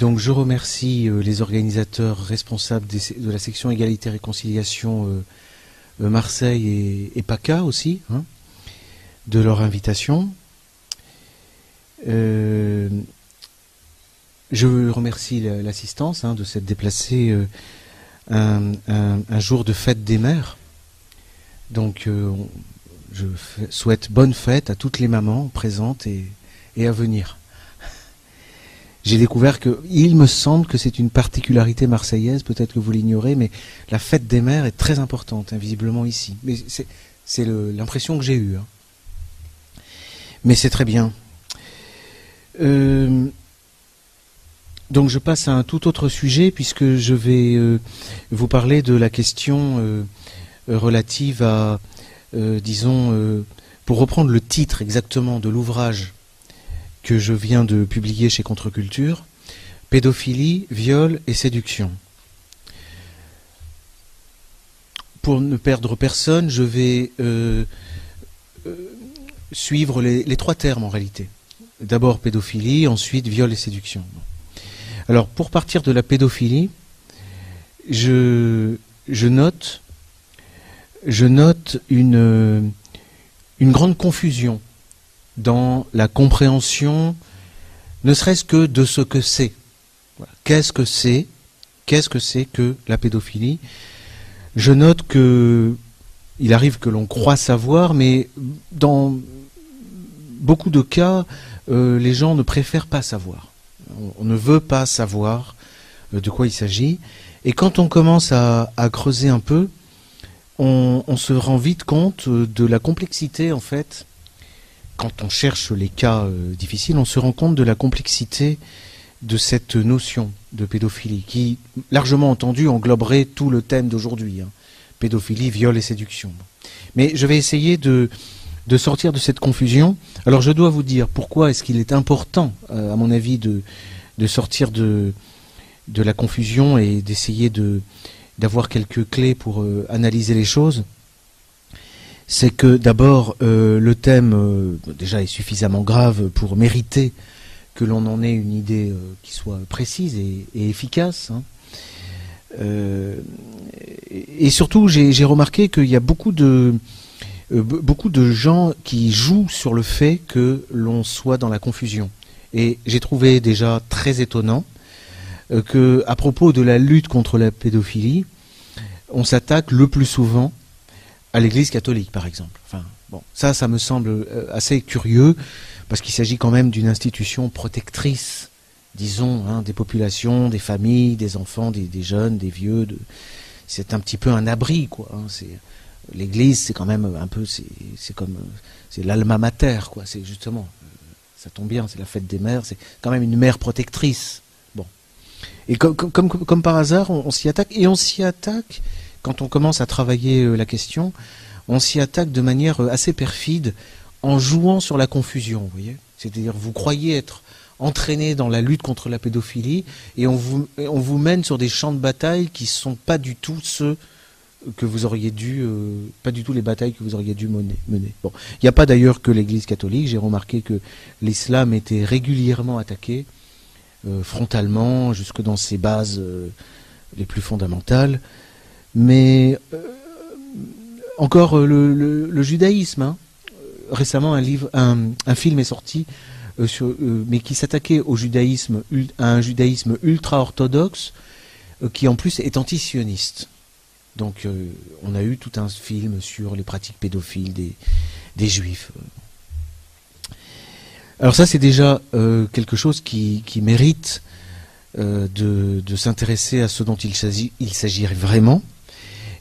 Je remercie les organisateurs responsables de la section égalité et réconciliation Marseille et, PACA aussi, hein, de leur invitation. je remercie l'assistance hein, de s'être déplacée un, jour de fête des mères. Donc euh, je souhaite bonne fête à toutes les mamans présentes et, à venir. J'ai découvert que, il me semble que c'est une particularité marseillaise, peut-être que vous l'ignorez, mais la fête des mères est très importante, invisiblement ici. Mais c'est l'impression que j'ai eue. Hein. Mais c'est très bien. Euh, donc je passe à un tout autre sujet puisque je vais euh, vous parler de la question euh, relative à, disons, pour reprendre le titre exactement de l'ouvrage que je viens de publier chez Contre-Culture, Pédophilie, viol et séduction. Pour ne perdre personne, je vais suivre les, trois termes en réalité. D'abord pédophilie, ensuite viol et séduction. Alors, pour partir de la pédophilie, je, note, une grande confusion dans la compréhension, ne serait-ce que de ce que c'est. Qu'est-ce que c'est? Qu'est-ce que c'est que la pédophilie? Je note que il arrive que l'on croit savoir, mais dans beaucoup de cas, euh, les gens ne préfèrent pas savoir on, ne veut pas savoir euh, de quoi il s'agit. Et quand on commence à, creuser un peu, on, se rend vite compte euh, de la complexité, en fait. Quand on cherche les cas euh, difficiles, on se rend compte de la complexité de cette notion de pédophilie, qui, largement entendu, engloberait tout le thème d'aujourd'hui. Hein. Pédophilie, viol et séduction. Mais je vais essayer de, sortir de cette confusion. Alors je dois vous dire pourquoi est-ce qu'il est important, euh, à mon avis, de, sortir de, la confusion et d'essayer de, d'avoir quelques clés pour euh, analyser les choses. C'est que d'abord, euh, le thème déjà est suffisamment grave pour mériter que l'on en ait une idée qui soit précise et, efficace. Hein. et surtout, j'ai remarqué qu'il y a beaucoup de, euh, beaucoup de gens qui jouent sur le fait que l'on soit dans la confusion. Et j'ai trouvé déjà très étonnant euh, que, à propos de la lutte contre la pédophilie, on s'attaque le plus souvent à l'Église catholique, par exemple. Enfin, bon, ça, ça me semble euh, assez curieux parce qu'il s'agit quand même d'une institution protectrice, disons, hein, des populations, des familles, des enfants, des, jeunes, des vieux. C'est un petit peu un abri, quoi. Hein, c'est l'église, c'est quand même un peu, c'est comme, c'est l'alma mater, quoi. C'est justement, ça tombe bien, c'est la fête des mères, c'est quand même une mère protectrice. Bon. Et comme, comme, comme, par hasard, on, s'y attaque, et on s'y attaque, quand on commence à travailler euh, la question, on s'y attaque de manière euh, assez perfide, en jouant sur la confusion, vous voyez. C'est-à-dire, vous croyez être entraîné dans la lutte contre la pédophilie, et on vous, on vous mène sur des champs de bataille qui ne sont pas du tout ceux que vous auriez dû, euh, pas du tout les batailles que vous auriez dû mener. Il n'y a pas d'ailleurs que l'Église catholique. J'ai remarqué que l'islam était régulièrement attaqué frontalement, jusque dans ses bases les plus fondamentales. Mais encore le, judaïsme. Hein. Récemment, un film est sorti. Mais qui s'attaquait au judaïsme, à un judaïsme ultra orthodoxe, qui en plus est antisioniste. Donc euh, on a eu tout un film sur les pratiques pédophiles des, juifs. Alors ça c'est déjà euh, quelque chose qui, mérite euh, de, s'intéresser à ce dont il s'agit, vraiment.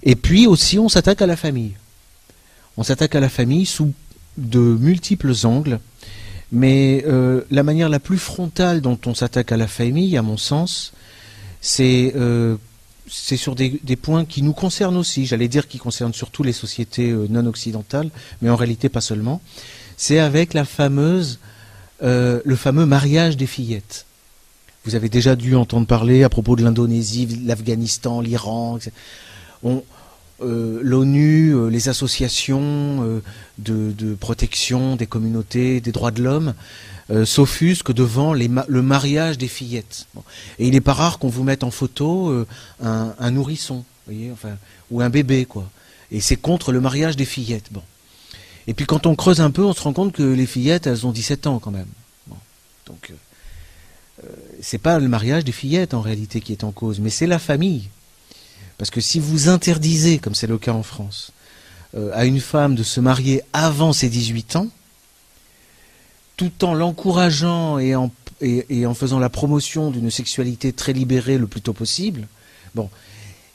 Et puis aussi on s'attaque à la famille. On s'attaque à la famille sous de multiples angles. Mais la manière la plus frontale dont on s'attaque à la famille, à mon sens, c'est c'est sur des, points qui nous concernent aussi, j'allais dire qui concernent surtout les sociétés euh, non occidentales, mais en réalité pas seulement. C'est avec euh, le fameux mariage des fillettes. Vous avez déjà dû entendre parler à propos de l'Indonésie, l'Afghanistan, l'Iran. Euh, L'ONU, les associations de, protection des communautés, des droits de l'homme, euh, s'offusquent devant le mariage des fillettes. Et il n'est pas rare qu'on vous mette en photo euh, un, nourrisson, voyez, enfin, ou un bébé, quoi. Et c'est contre le mariage des fillettes. Bon. Et puis quand on creuse un peu, on se rend compte que les fillettes, elles ont 17 ans quand même. Donc, euh, c'est pas le mariage des fillettes en réalité qui est en cause, mais c'est la famille. Parce que si vous interdisez, comme c'est le cas en France, à une femme de se marier avant ses 18 ans, tout en l'encourageant et en, et, en faisant la promotion d'une sexualité très libérée le plus tôt possible, bon,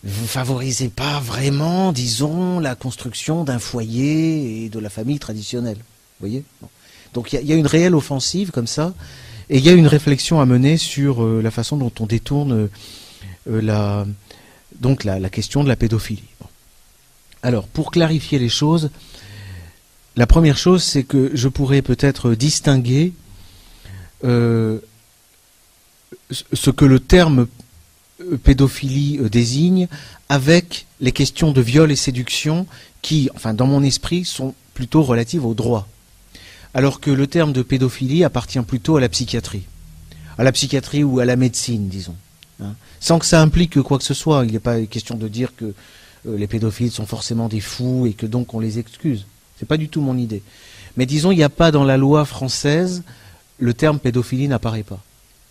vous favorisez pas vraiment, disons, la construction d'un foyer et de la famille traditionnelle. Vous voyez? Donc il y, a une réelle offensive comme ça, et il y a une réflexion à mener sur euh, la façon dont on détourne euh, la, donc la, question de la pédophilie. Alors, pour clarifier les choses, la première chose, c'est que je pourrais peut-être distinguer euh, ce que le terme euh, pédophilie euh, désigne avec les questions de viol et séduction qui, enfin, dans mon esprit, sont plutôt relatives au droit. Alors que le terme de pédophilie appartient plutôt à la psychiatrie. À la psychiatrie ou à la médecine, disons. Hein. sans que ça implique quoi que ce soit. Il n'est pas question de dire que les pédophiles sont forcément des fous et que donc on les excuse. C'est pas du tout mon idée. Mais disons, il n'y a pas dans la loi française, le terme pédophilie n'apparaît pas.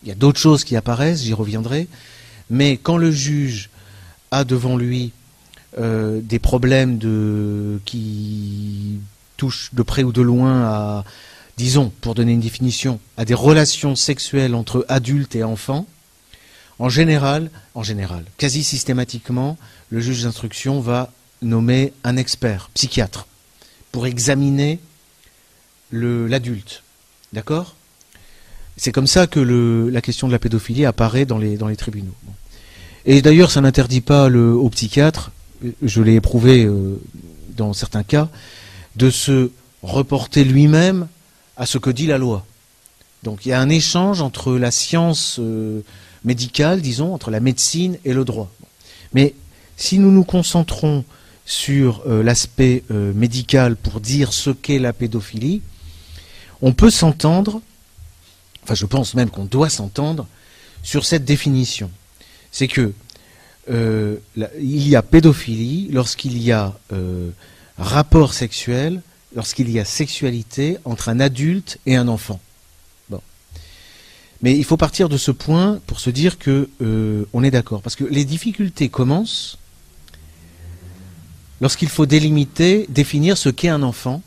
Il y a d'autres choses qui apparaissent, j'y reviendrai. Mais quand le juge a devant lui euh, des problèmes qui touchent de près ou de loin à, disons, pour donner une définition, à des relations sexuelles entre adultes et enfants, en général, en général, quasi systématiquement, le juge d'instruction va nommer un expert, psychiatre, pour examiner l'adulte. D'accord? C'est comme ça que la question de la pédophilie apparaît dans les, tribunaux. Et d'ailleurs, ça n'interdit pas le, au psychiatre, je l'ai éprouvé euh, dans certains cas, de se reporter lui-même à ce que dit la loi. Donc il y a un échange entre la science euh, médicale, disons, entre la médecine et le droit. Mais si nous nous concentrons sur euh, l'aspect euh, médical pour dire ce qu'est la pédophilie, on peut s'entendre, enfin je pense même qu'on doit s'entendre, sur cette définition. C'est que euh, il y a pédophilie lorsqu'il y a rapport sexuel, lorsqu'il y a sexualité entre un adulte et un enfant. Mais il faut partir de ce point pour se dire que on est d'accord, parce que les difficultés commencent lorsqu'il faut délimiter, définir ce qu'est un enfant,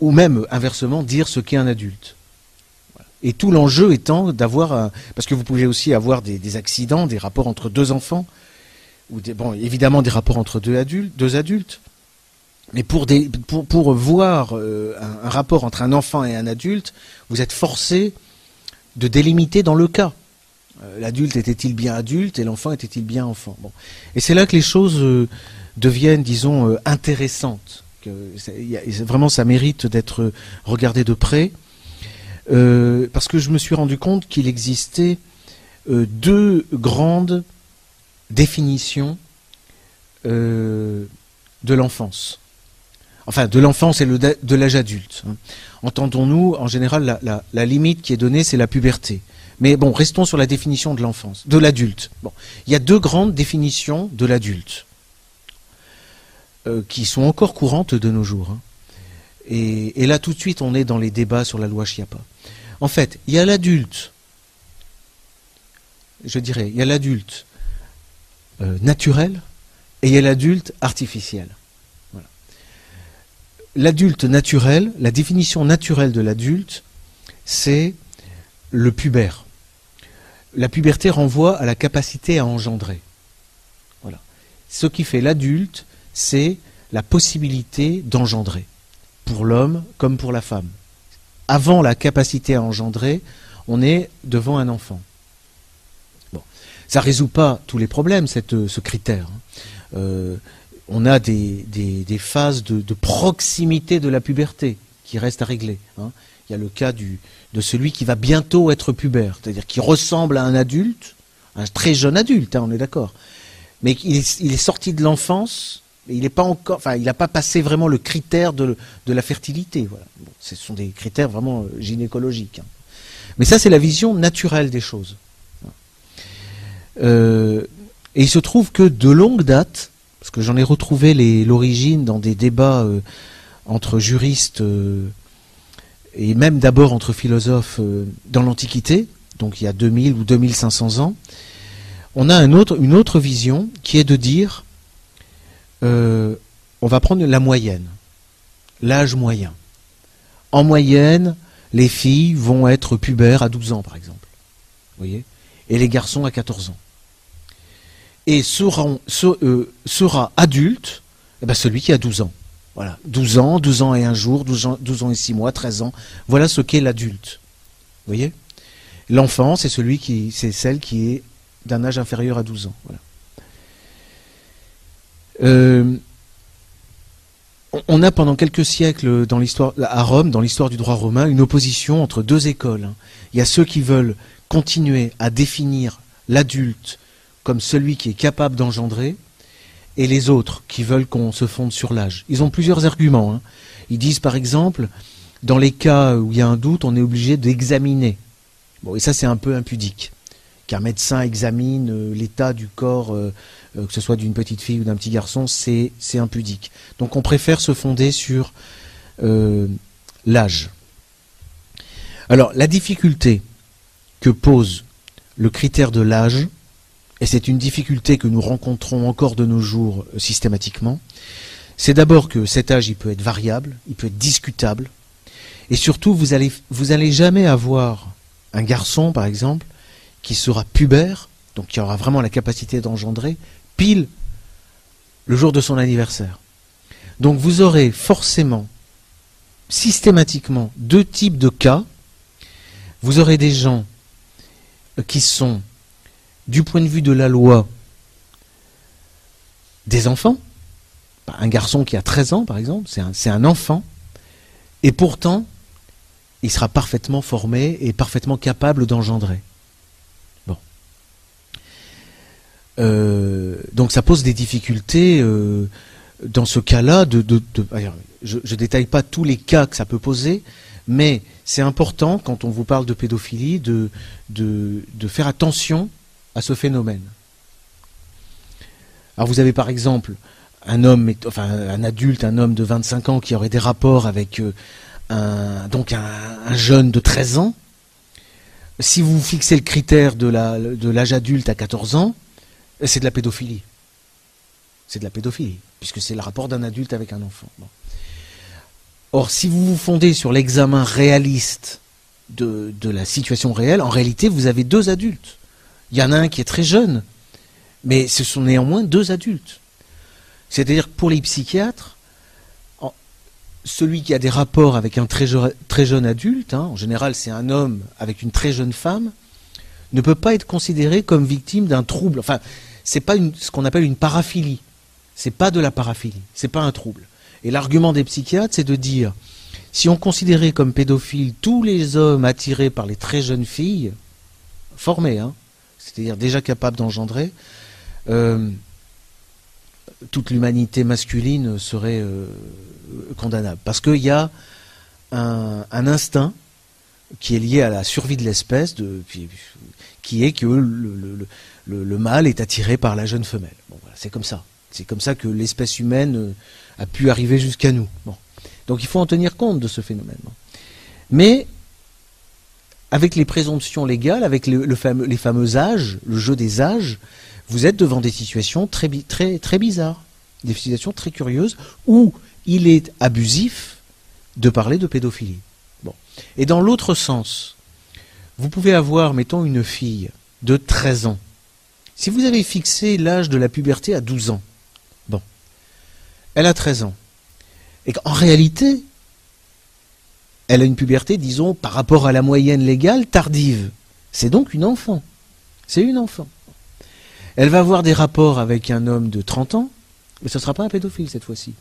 ou même inversement dire ce qu'est un adulte. Et tout l'enjeu étant d'avoir, parce que vous pouvez aussi avoir des, accidents, des rapports entre deux enfants, ou évidemment des rapports entre deux adultes, deux adultes. Mais pour, voir euh, un, rapport entre un enfant et un adulte, vous êtes forcé de délimiter dans le cas. Euh, l'adulte était-il bien adulte et l'enfant était-il bien enfant? Et c'est là que les choses euh, deviennent, disons, intéressantes. Vraiment, ça mérite d'être regardé de près. parce que je me suis rendu compte qu'il existait deux grandes définitions de l'enfance. Enfin, de l'enfance et de l'âge adulte. Hein. Entendons-nous, en général, la limite qui est donnée, c'est la puberté. Mais bon, restons sur la définition de l'enfance, de l'adulte. Bon, il y a deux grandes définitions de l'adulte euh, qui sont encore courantes de nos jours. Hein. Et, là, tout de suite, on est dans les débats sur la loi Chiapa. En fait, il y a l'adulte, je dirais, il y a l'adulte euh, naturel et il y a l'adulte artificiel. L'adulte naturel, la définition naturelle de l'adulte, c'est le pubère la puberté renvoie à la capacité à engendrer. Voilà. Ce qui fait l'adulte, c'est la possibilité d'engendrer, pour l'homme comme pour la femme. Avant la capacité à engendrer, on est devant un enfant. Bon. Ça ne résout pas tous les problèmes, cette, ce critère. Hein. Euh, on a des, phases de, proximité de la puberté qui restent à régler. Hein. Il y a le cas de celui qui va bientôt être pubère, c'est-à-dire qui ressemble à un adulte, un très jeune adulte, hein, on est d'accord. Mais il est, sorti de l'enfance, Mais il n'a pas passé vraiment le critère de, la fertilité. Ce sont des critères vraiment euh, gynécologiques. Hein. Mais ça, c'est la vision naturelle des choses. Euh, et il se trouve que de longue date, parce que j'en ai retrouvé l'origine dans des débats euh, entre juristes et même d'abord entre philosophes dans l'Antiquité, donc il y a 2000 ou 2500 ans, on a une autre vision qui est de dire euh, on va prendre la moyenne, l'âge moyen. En moyenne, les filles vont être pubères à 12 ans, par exemple. Et les garçons à 14 ans. Et seront, euh, sera adulte eh ben celui qui a 12 ans. Voilà. 12 ans, 12 ans et un jour, 12 ans, 12 ans et 6 mois, 13 ans. Voilà ce qu'est l'adulte. Vous voyez? L'enfant, c'est celui qui, c'est celle qui est d'un âge inférieur à 12 ans. Euh, on a pendant quelques siècles à Rome, dans l'histoire du droit romain, une opposition entre deux écoles. Il y a ceux qui veulent continuer à définir l'adulte comme celui qui est capable d'engendrer, et les autres qui veulent qu'on se fonde sur l'âge. Ils ont plusieurs arguments. Hein. Ils disent par exemple, dans les cas où il y a un doute, on est obligé d'examiner. Bon, et ça c'est un peu impudique qu'un médecin examine euh, l'état du corps, euh, euh, que ce soit d'une petite fille ou d'un petit garçon, c'est impudique. Donc on préfère se fonder sur l'âge. Alors la difficulté que pose le critère de l'âge, et c'est une difficulté que nous rencontrons encore de nos jours systématiquement, c'est d'abord que cet âge il peut être variable, il peut être discutable, et surtout vous allez vous allez jamais avoir un garçon par exemple qui sera pubère, donc qui aura vraiment la capacité d'engendrer, pile le jour de son anniversaire. Donc vous aurez forcément, systématiquement, deux types de cas. Vous aurez des gens qui sont, du point de vue de la loi, des enfants. Un garçon qui a 13 ans, par exemple, c'est un, enfant. Et pourtant, il sera parfaitement formé et parfaitement capable d'engendrer. Euh, donc ça pose des difficultés euh, dans ce cas-là. De, je ne détaille pas tous les cas que ça peut poser, mais c'est important quand on vous parle de pédophilie de, faire attention à ce phénomène. Alors vous avez par exemple un homme, enfin un adulte, un homme de 25 ans qui aurait des rapports avec euh, un, donc un, jeune de 13 ans. Si vous fixez le critère de l'âge adulte à 14 ans, c'est de la pédophilie. C'est de la pédophilie, puisque c'est le rapport d'un adulte avec un enfant. Or, si vous vous fondez sur l'examen réaliste de, la situation réelle, en réalité, vous avez deux adultes. Il y en a un qui est très jeune, mais ce sont néanmoins deux adultes. C'est-à-dire que pour les psychiatres, celui qui a des rapports avec un très, jeune adulte, hein, en général c'est un homme avec une très jeune femme, ne peut pas être considéré comme victime d'un trouble. Enfin, c'est pas ce qu'on appelle une paraphilie. C'est pas de la paraphilie, c'est pas un trouble. Et l'argument des psychiatres, c'est de dire si on considérait comme pédophiles tous les hommes attirés par les très jeunes filles, formés, hein, c'est-à-dire déjà capables d'engendrer, euh, toute l'humanité masculine serait euh, condamnable. Parce qu'il y a un, instinct qui est lié à la survie de l'espèce, qui est que le, le, mâle est attiré par la jeune femelle. Bon, c'est comme ça. C'est comme ça que l'espèce humaine euh, a pu arriver jusqu'à nous. Donc il faut en tenir compte de ce phénomène. Mais avec les présomptions légales, avec les fameux âges, le jeu des âges, vous êtes devant des situations très, très, bizarres, des situations très curieuses où il est abusif de parler de pédophilie. Et dans l'autre sens, vous pouvez avoir, mettons, une fille de 13 ans. Si vous avez fixé l'âge de la puberté à 12 ans, bon, elle a 13 ans, et qu'en réalité, elle a une puberté, disons, par rapport à la moyenne légale, tardive. C'est donc une enfant. C'est une enfant. Elle va avoir des rapports avec un homme de 30 ans, mais ce ne sera pas un pédophile cette fois-ci.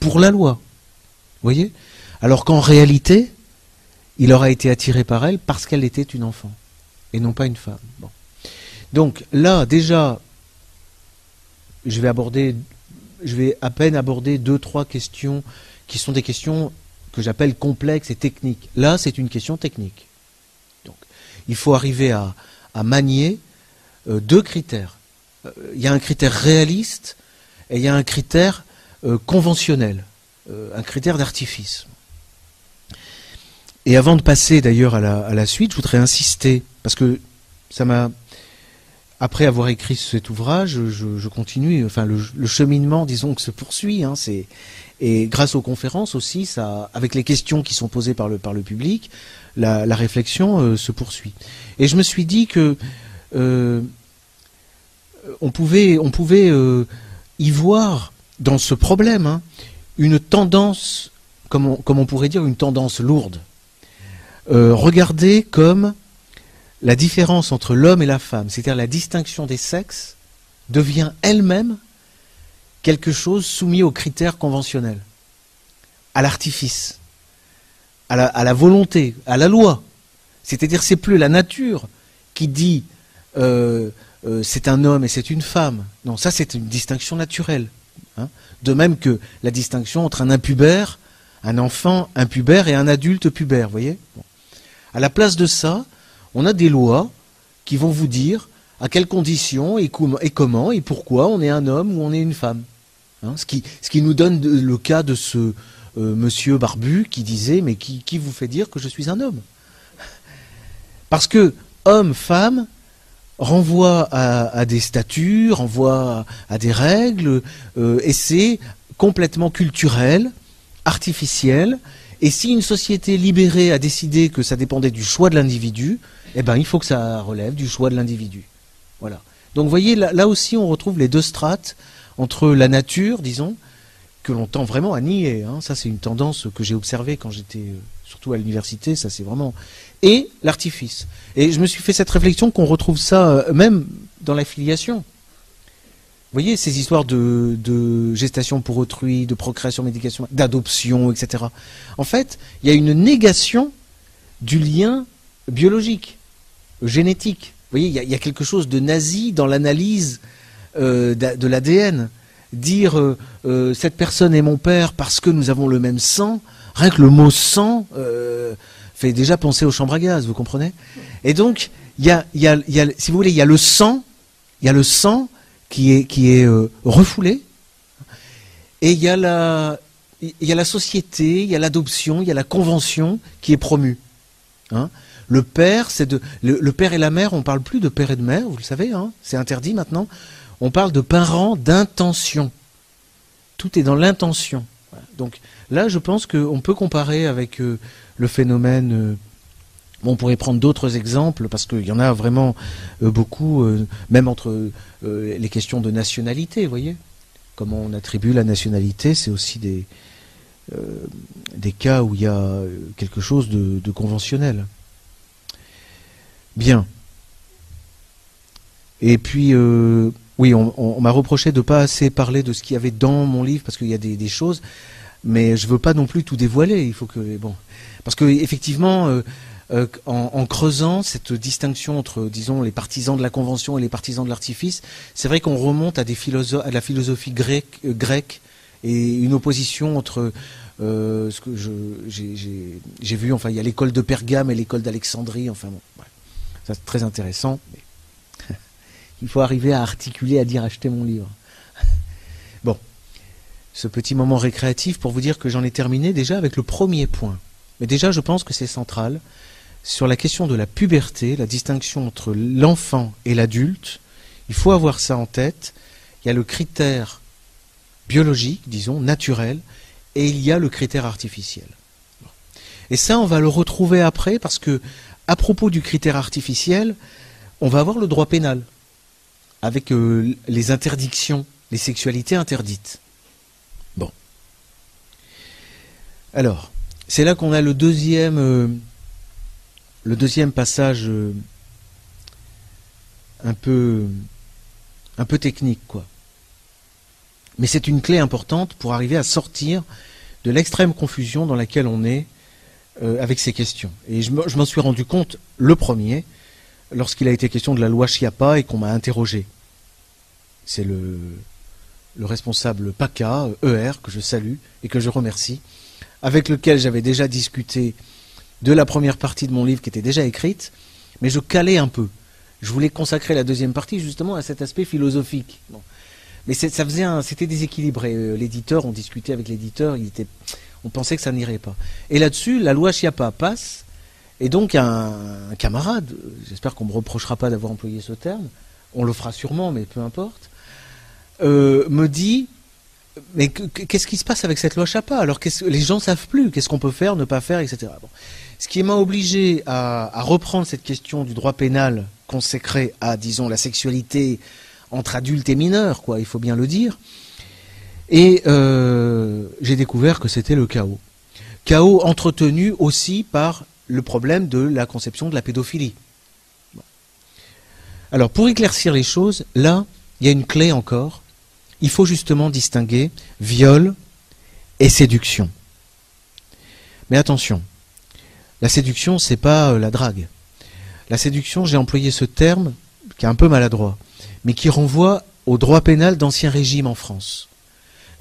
Pour la loi. Vous voyez? Alors qu'en réalité, il aura été attiré par elle parce qu'elle était une enfant, et non pas une femme. Donc là, déjà, je vais aborder je vais à peine aborder deux, trois questions qui sont des questions que j'appelle complexes et techniques. Là, c'est une question technique. Donc, il faut arriver à, manier euh, deux critères. Euh, il y a un critère réaliste et il y a un critère euh, conventionnel, un critère d'artifice. Et avant de passer d'ailleurs à la, suite, je voudrais insister, parce que ça m'a après avoir écrit cet ouvrage, je, continue, enfin le, cheminement, disons, que se poursuit. Hein, c'est et grâce aux conférences aussi, avec les questions qui sont posées par le public, la, réflexion euh, se poursuit. Et je me suis dit que euh, on pouvait euh, y voir dans ce problème hein, une tendance, comme on, comme on pourrait dire, une tendance lourde. regardez comme la différence entre l'homme et la femme, c'est-à-dire la distinction des sexes, devient elle-même quelque chose soumis aux critères conventionnels, à l'artifice, à la, volonté, à la loi. C'est-à-dire c'est plus la nature qui dit euh, euh, c'est un homme et c'est une femme. Non, ça c'est une distinction naturelle. Hein. De même que la distinction entre un impubère, un enfant impubère et un adulte pubère, voyez? À la place de ça, on a des lois qui vont vous dire à quelles conditions et, comment et pourquoi on est un homme ou on est une femme. Hein, ce, qui, nous donne le cas de ce euh, monsieur barbu qui disait Mais qui, vous fait dire que je suis un homme? Parce que homme, femme renvoie à, des statuts, renvoie à, des règles, euh, et c'est complètement culturel, artificiel. Et si une société libérée a décidé que ça dépendait du choix de l'individu, eh ben, il faut que ça relève du choix de l'individu. Voilà. Donc, vous voyez, là, aussi, on retrouve les deux strates entre la nature, disons, que l'on tend vraiment à nier. Hein. Ça, c'est une tendance que j'ai observée quand j'étais, euh, surtout à l'université, ça c'est vraiment. Et l'artifice. Et je me suis fait cette réflexion qu'on retrouve ça euh, même dans la filiation. Vous voyez, ces histoires de, de, gestation pour autrui, de procréation, médication, d'adoption, etc. En fait, il y a une négation du lien biologique génétique. Vous voyez, il y, a quelque chose de nazi dans l'analyse euh, de l'ADN. Dire euh, euh, cette personne est mon père parce que nous avons le même sang, rien que le mot sang fait déjà penser aux chambres à gaz, vous comprenez? Et donc, y a, si vous voulez, il y a le sang, il y a le sang qui est, qui est refoulé, et il y a la, y a la société, il y a l'adoption, il y a la convention qui est promue. Hein le père, c'est de le, père et la mère. On parle plus de père et de mère, vous le savez. Hein, c'est interdit maintenant. On parle de parents d'intention. Tout est dans l'intention. Donc là, je pense qu'on peut comparer avec euh, le phénomène. Euh, on pourrait prendre d'autres exemples parce qu'il y en a vraiment euh, beaucoup, même entre les questions de nationalité, vous voyez. Comment on attribue la nationalité, c'est aussi des, cas où il y a quelque chose de conventionnel. Bien. Et puis, oui, on, m'a reproché de ne pas assez parler de ce qu'il y avait dans mon livre, parce qu'il y a des, choses, mais je ne veux pas non plus tout dévoiler. Il faut que, bon, parce que effectivement, euh, euh, en, creusant cette distinction entre, disons, les partisans de la convention et les partisans de l'artifice, c'est vrai qu'on remonte à des à la philosophie grecque, grecque et une opposition entre ce que j'ai vu, enfin, il y a l'école de Pergame et l'école d'Alexandrie, enfin. C'est très intéressant. Il faut arriver à articuler, à dire acheter mon livre. Bon, ce petit moment récréatif pour vous dire que j'en ai terminé déjà avec le premier point. Mais déjà, je pense que c'est central. Sur la question de la puberté, la distinction entre l'enfant et l'adulte, il faut avoir ça en tête. Il y a le critère biologique, disons, naturel, et il y a le critère artificiel. Et ça, on va le retrouver après parce que à propos du critère artificiel, on va avoir le droit pénal, avec euh, les interdictions, les sexualités interdites. Bon. Alors, c'est là qu'on a le deuxième, euh, le deuxième passage euh, un peu, un peu technique, quoi. Mais c'est une clé importante pour arriver à sortir de l'extrême confusion dans laquelle on est avec ces questions. Et je m'en suis rendu compte, le premier, lorsqu'il a été question de la loi Chiappa et qu'on m'a interrogé. C'est le, le responsable PACA, ER, que je salue et que je remercie, avec lequel j'avais déjà discuté de la première partie de mon livre qui était déjà écrite, mais je calais un peu. Je voulais consacrer la deuxième partie justement à cet aspect philosophique. Mais ça faisait c'était déséquilibré. Euh, l'éditeur, on discutait avec l'éditeur, il était, on pensait que ça n'irait pas. Et là-dessus, la loi Chiappa passe, et donc un, camarade, j'espère qu'on me reprochera pas d'avoir employé ce terme, on le fera sûrement, mais peu importe, euh, me dit mais qu'est-ce qui se passe avec cette loi Chapa Alors les gens savent plus qu'est-ce qu'on peut faire, ne pas faire, etc. Ce qui m'a obligé à, reprendre cette question du droit pénal consacré à, disons, la sexualité entre adultes et mineurs, quoi, il faut bien le dire. Et euh, j'ai découvert que c'était le chaos. Chaos entretenu aussi par le problème de la conception de la pédophilie. Alors, pour éclaircir les choses, là, il y a une clé encore il faut justement distinguer viol et séduction. Mais attention, la séduction, c'est pas euh, la drague. La séduction, j'ai employé ce terme qui est un peu maladroit, mais qui renvoie au droit pénal d'ancien régime en France.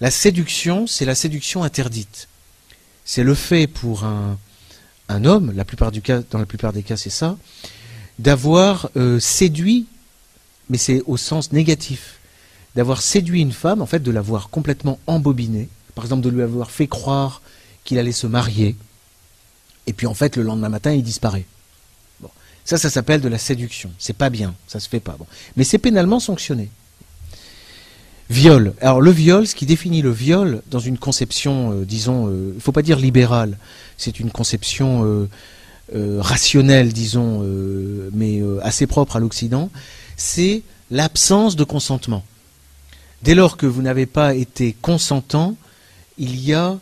La séduction, c'est la séduction interdite. C'est le fait pour un, homme, du cas, dans la plupart des cas, c'est ça, d'avoir euh, séduit, mais c'est au sens négatif, d'avoir séduit une femme, en fait, de l'avoir complètement embobinée, par exemple de lui avoir fait croire qu'il allait se marier, et puis en fait, le lendemain matin, il disparaît. Ça, ça s'appelle de la séduction. C'est pas bien, ça se fait pas. Bon. Mais c'est pénalement sanctionné. Viol. Alors le viol, ce qui définit le viol dans une conception, euh, disons, il euh, ne faut pas dire libérale, c'est une conception euh, rationnelle, disons, mais assez propre à l'Occident, c'est l'absence de consentement. Dès lors que vous n'avez pas été consentant, il y a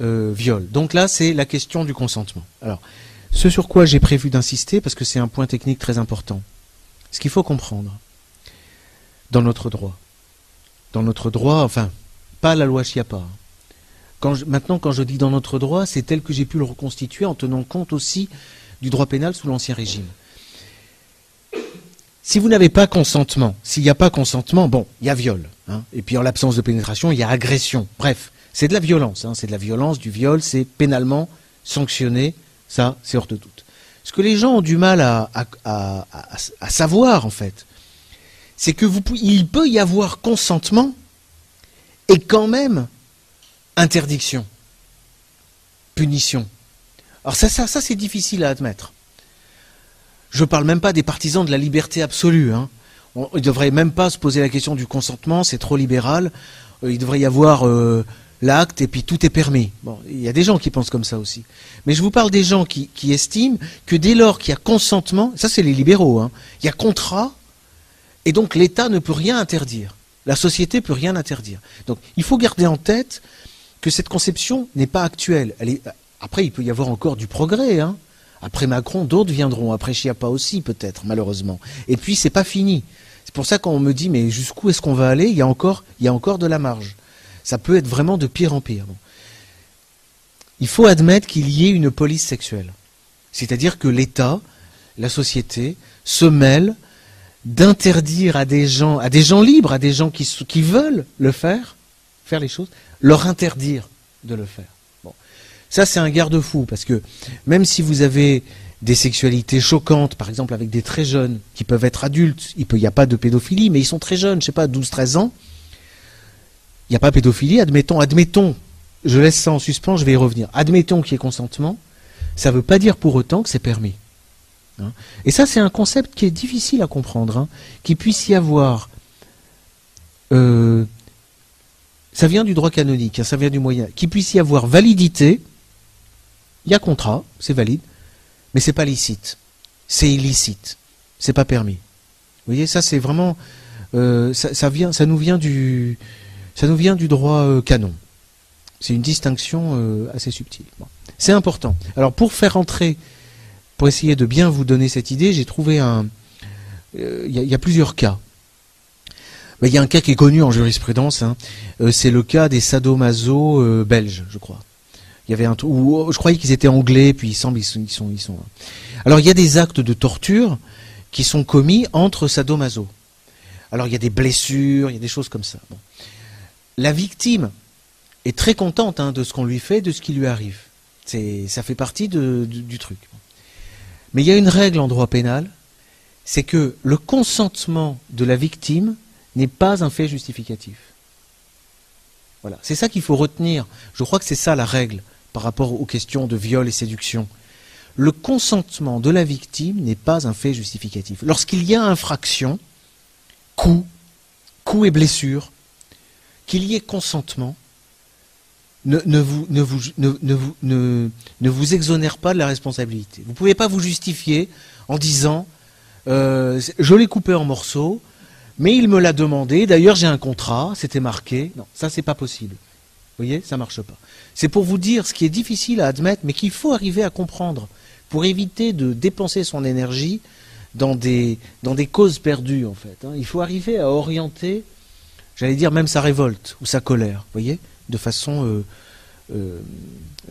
viol. Donc là, c'est la question du consentement. Alors, ce sur quoi j'ai prévu d'insister, parce que c'est un point technique très important, ce qu'il faut comprendre dans notre droit, dans notre droit, enfin, pas la loi Chiappa. Maintenant, quand je dis dans notre droit, c'est tel que j'ai pu le reconstituer en tenant compte aussi du droit pénal sous l'Ancien Régime. Si vous n'avez pas consentement, s'il n'y a pas consentement, bon, il y a viol. Hein. et puis en l'absence de pénétration, il y a agression. Bref, c'est de la violence. Hein, c'est de la violence, du viol, c'est pénalement sanctionné. Ça, c'est hors de doute. Ce que les gens ont du mal à, savoir, en fait, c'est que vous, il peut y avoir consentement et quand même interdiction, punition. Alors ça, ça, ça c'est difficile à admettre. Je ne parle même pas des partisans de la liberté absolue. Hein. il ne devrait même pas se poser la question du consentement, c'est trop libéral. Euh, il devrait y avoir euh, l'acte et puis tout est permis. Bon, il y a des gens qui pensent comme ça aussi. Mais je vous parle des gens qui, estiment que dès lors qu'il y a consentement, ça c'est les libéraux, hein, il y a contrat, et donc l'État ne peut rien interdire. La société ne peut rien interdire. Donc il faut garder en tête que cette conception n'est pas actuelle. après, il peut y avoir encore du progrès. Hein. Après Macron, d'autres viendront. Après Chiappa aussi, peut-être, malheureusement. Et puis, c'est pas fini. C'est pour ça qu'on me dit, mais jusqu'où est-ce qu'on va aller? Il y, a encore, il y a encore de la marge. Ça peut être vraiment de pire en pire. Il faut admettre qu'il y ait une police sexuelle. C'est-à-dire que l'État, la société, se mêle d'interdire à des gens, à des gens libres, à des gens qui, veulent le faire, faire les choses, leur interdire de le faire. Ça, c'est un garde-fou, parce que même si vous avez des sexualités choquantes, par exemple avec des très jeunes, qui peuvent être adultes, il n'y a pas de pédophilie, mais ils sont très jeunes, je sais pas, 12-13 ans, il n'y a pas de pédophilie, admettons, admettons, je laisse ça en suspens, je vais y revenir, admettons qu'il y ait consentement, ça ne veut pas dire pour autant que c'est permis. Hein. Et ça, c'est un concept qui est difficile à comprendre, hein, qu'il puisse y avoir... Euh, ça vient du droit canonique, hein, ça vient du moyen, qu'il puisse y avoir validité, il y a contrat, c'est valide, mais c'est pas licite. C'est illicite. C'est pas permis. Vous voyez, ça c'est vraiment. Euh, ça, vient, ça, nous vient du, ça nous vient du droit euh, canon. C'est une distinction assez subtile. C'est important. Alors pour faire entrer, pour essayer de bien vous donner cette idée, j'ai trouvé un. Il y, a plusieurs cas. Il y a un cas qui est connu en jurisprudence. Hein. c'est le cas des sadomaso belges, je crois. Il y avait un où je croyais qu'ils étaient anglais, puis ils semblent ils sont, ils sont, sont. Alors il y a des actes de torture qui sont commis entre sadomaso. Alors il y a des blessures, il y a des choses comme ça. la victime est très contente hein, de ce qu'on lui fait, de ce qui lui arrive. ça fait partie du, truc. Mais il y a une règle en droit pénal, c'est que le consentement de la victime n'est pas un fait justificatif. Voilà, c'est ça qu'il faut retenir. Je crois que c'est ça la règle par rapport aux questions de viol et séduction. Le consentement de la victime n'est pas un fait justificatif. Lorsqu'il y a infraction, coup, coup et blessure, qu'il y ait consentement, ne, vous, ne, ne, exonère pas de la responsabilité. Vous ne pouvez pas vous justifier en disant euh, je l'ai coupé en morceaux, mais il me l'a demandé, d'ailleurs j'ai un contrat, c'était marqué. Non, ça c'est pas possible. Vous voyez, ça marche pas. C'est pour vous dire ce qui est difficile à admettre, mais qu'il faut arriver à comprendre pour éviter de dépenser son énergie dans des, dans des causes perdues en fait. Hein. Il faut arriver à orienter, j'allais dire même sa révolte ou sa colère, vous voyez, de façon euh, euh,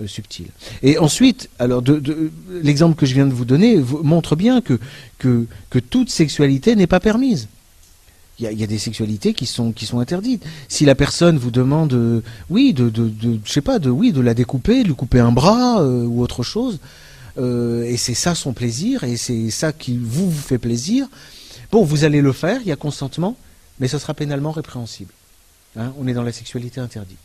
euh, subtile. Et ensuite, alors de, l'exemple que je viens de vous donner montre bien que, que, toute sexualité n'est pas permise. Il y, a, des sexualités qui sont qui sont interdites. Si la personne vous demande, oui, de, de, je sais pas, de oui, de la découper, de lui couper un bras ou autre chose, euh, et c'est ça son plaisir, et c'est ça qui vous, fait plaisir. Bon, vous allez le faire, il y a consentement, mais ce sera pénalement répréhensible. Hein, on est dans la sexualité interdite.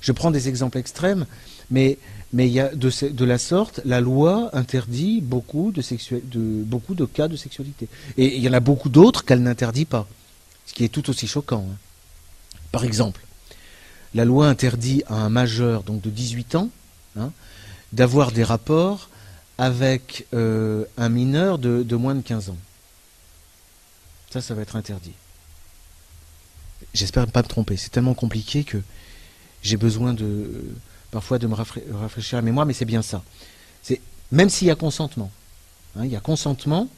Je prends des exemples extrêmes, mais, y a de, la sorte, la loi interdit beaucoup de, de, beaucoup de cas de sexualité. Et il y en a beaucoup d'autres qu'elle n'interdit pas, ce qui est tout aussi choquant. Hein. Par exemple, la loi interdit à un majeur donc de 18 ans hein, d'avoir des rapports avec euh, un mineur de, moins de 15 ans. Ça, ça va être interdit. J'espère ne pas me tromper. C'est tellement compliqué que j'ai besoin de parfois de me rafraîchir la mémoire, mais c'est bien ça. C'est même s'il y a consentement. Hein, il y a consentement.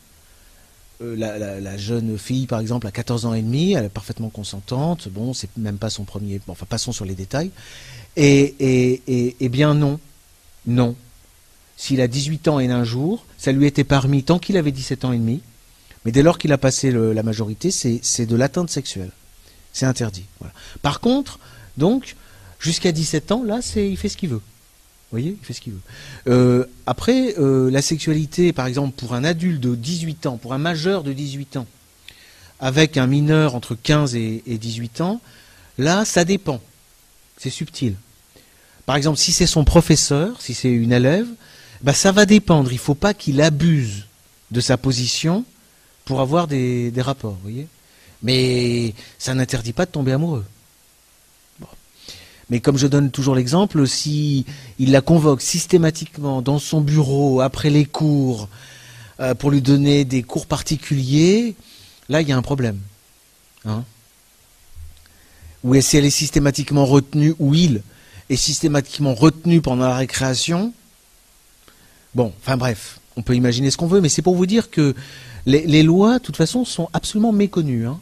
Euh, la, jeune fille, par exemple, à 14 ans et demi, elle est parfaitement consentante. Bon, c'est même pas son premier. enfin, passons sur les détails. Et, et, et, et bien non, non s'il a 18 ans et un jour, ça lui était permis tant qu'il avait 17 ans et demi. Mais dès lors qu'il a passé la majorité, c'est de l'atteinte sexuelle. C'est interdit. Par contre, donc, jusqu'à 17 ans, là, il fait ce qu'il veut. Vous voyez, il fait ce qu'il veut. Euh, après, euh, la sexualité, par exemple, pour un adulte de 18 ans, pour un majeur de 18 ans, avec un mineur entre 15 et, et 18 ans, là, ça dépend. C'est subtil. Par exemple, si c'est son professeur, si c'est une élève, bah, ça va dépendre. Il ne faut pas qu'il abuse de sa position pour avoir des, rapports, voyez. Mais ça n'interdit pas de tomber amoureux. Mais comme je donne toujours l'exemple, si il la convoque systématiquement dans son bureau après les cours euh, pour lui donner des cours particuliers, là il y a un problème. Hein ou si elle est systématiquement retenue, ou il est systématiquement retenu pendant la récréation, Bon, enfin bref, on peut imaginer ce qu'on veut, mais c'est pour vous dire que les, lois, de toute façon, sont absolument méconnues. Hein.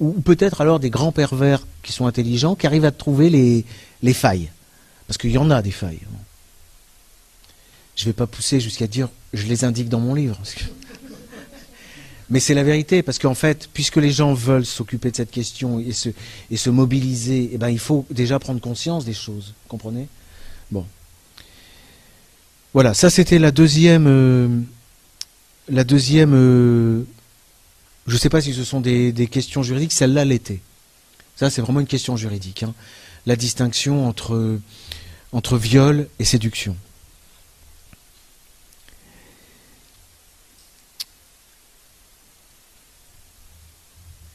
Ou, peut-être alors des grands pervers qui sont intelligents, qui arrivent à trouver les, failles. Parce qu'il y en a des failles. Je ne vais pas pousser jusqu'à dire je les indique dans mon livre. Mais c'est la vérité, parce qu'en fait, puisque les gens veulent s'occuper de cette question et se, et se mobiliser, eh ben, il faut déjà prendre conscience des choses. Comprenez? Bon. Voilà, ça c'était la deuxième. Euh, la deuxième. Euh, je ne sais pas si ce sont des, questions juridiques, celle-là l'était. Ça c'est vraiment une question juridique. Hein. La distinction entre, entre viol et séduction.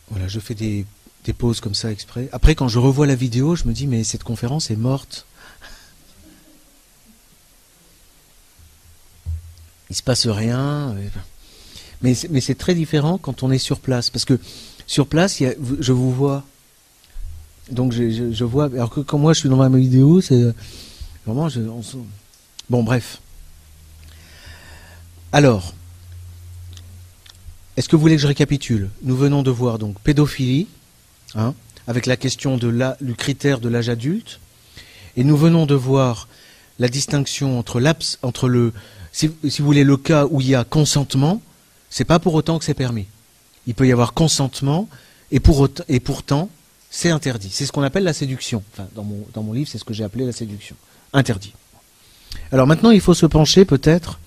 Voilà, je fais des, des pauses comme ça exprès. Après, quand je revois la vidéo, je me dis, mais cette conférence est morte. il se passe rien. Mais, mais c'est très différent quand on est sur place, parce que sur place, je vous vois. Donc je, vois. Alors que quand moi je suis dans ma vidéo, c'est vraiment. Je, bon, bref. Alors, est-ce que vous voulez que je récapitule? Nous venons de voir donc pédophilie, hein, avec la question de la, du critère de l'âge adulte, et nous venons de voir la distinction entre, entre le, si, vous voulez, le cas où il y a consentement, c'est pas pour autant que c'est permis. Il peut y avoir consentement et, pour et pourtant C'est interdit. C'est ce qu'on appelle la séduction. Enfin, dans mon, dans mon livre, c'est ce que j'ai appelé la séduction. Interdit. Alors maintenant, il faut se pencher peut-être,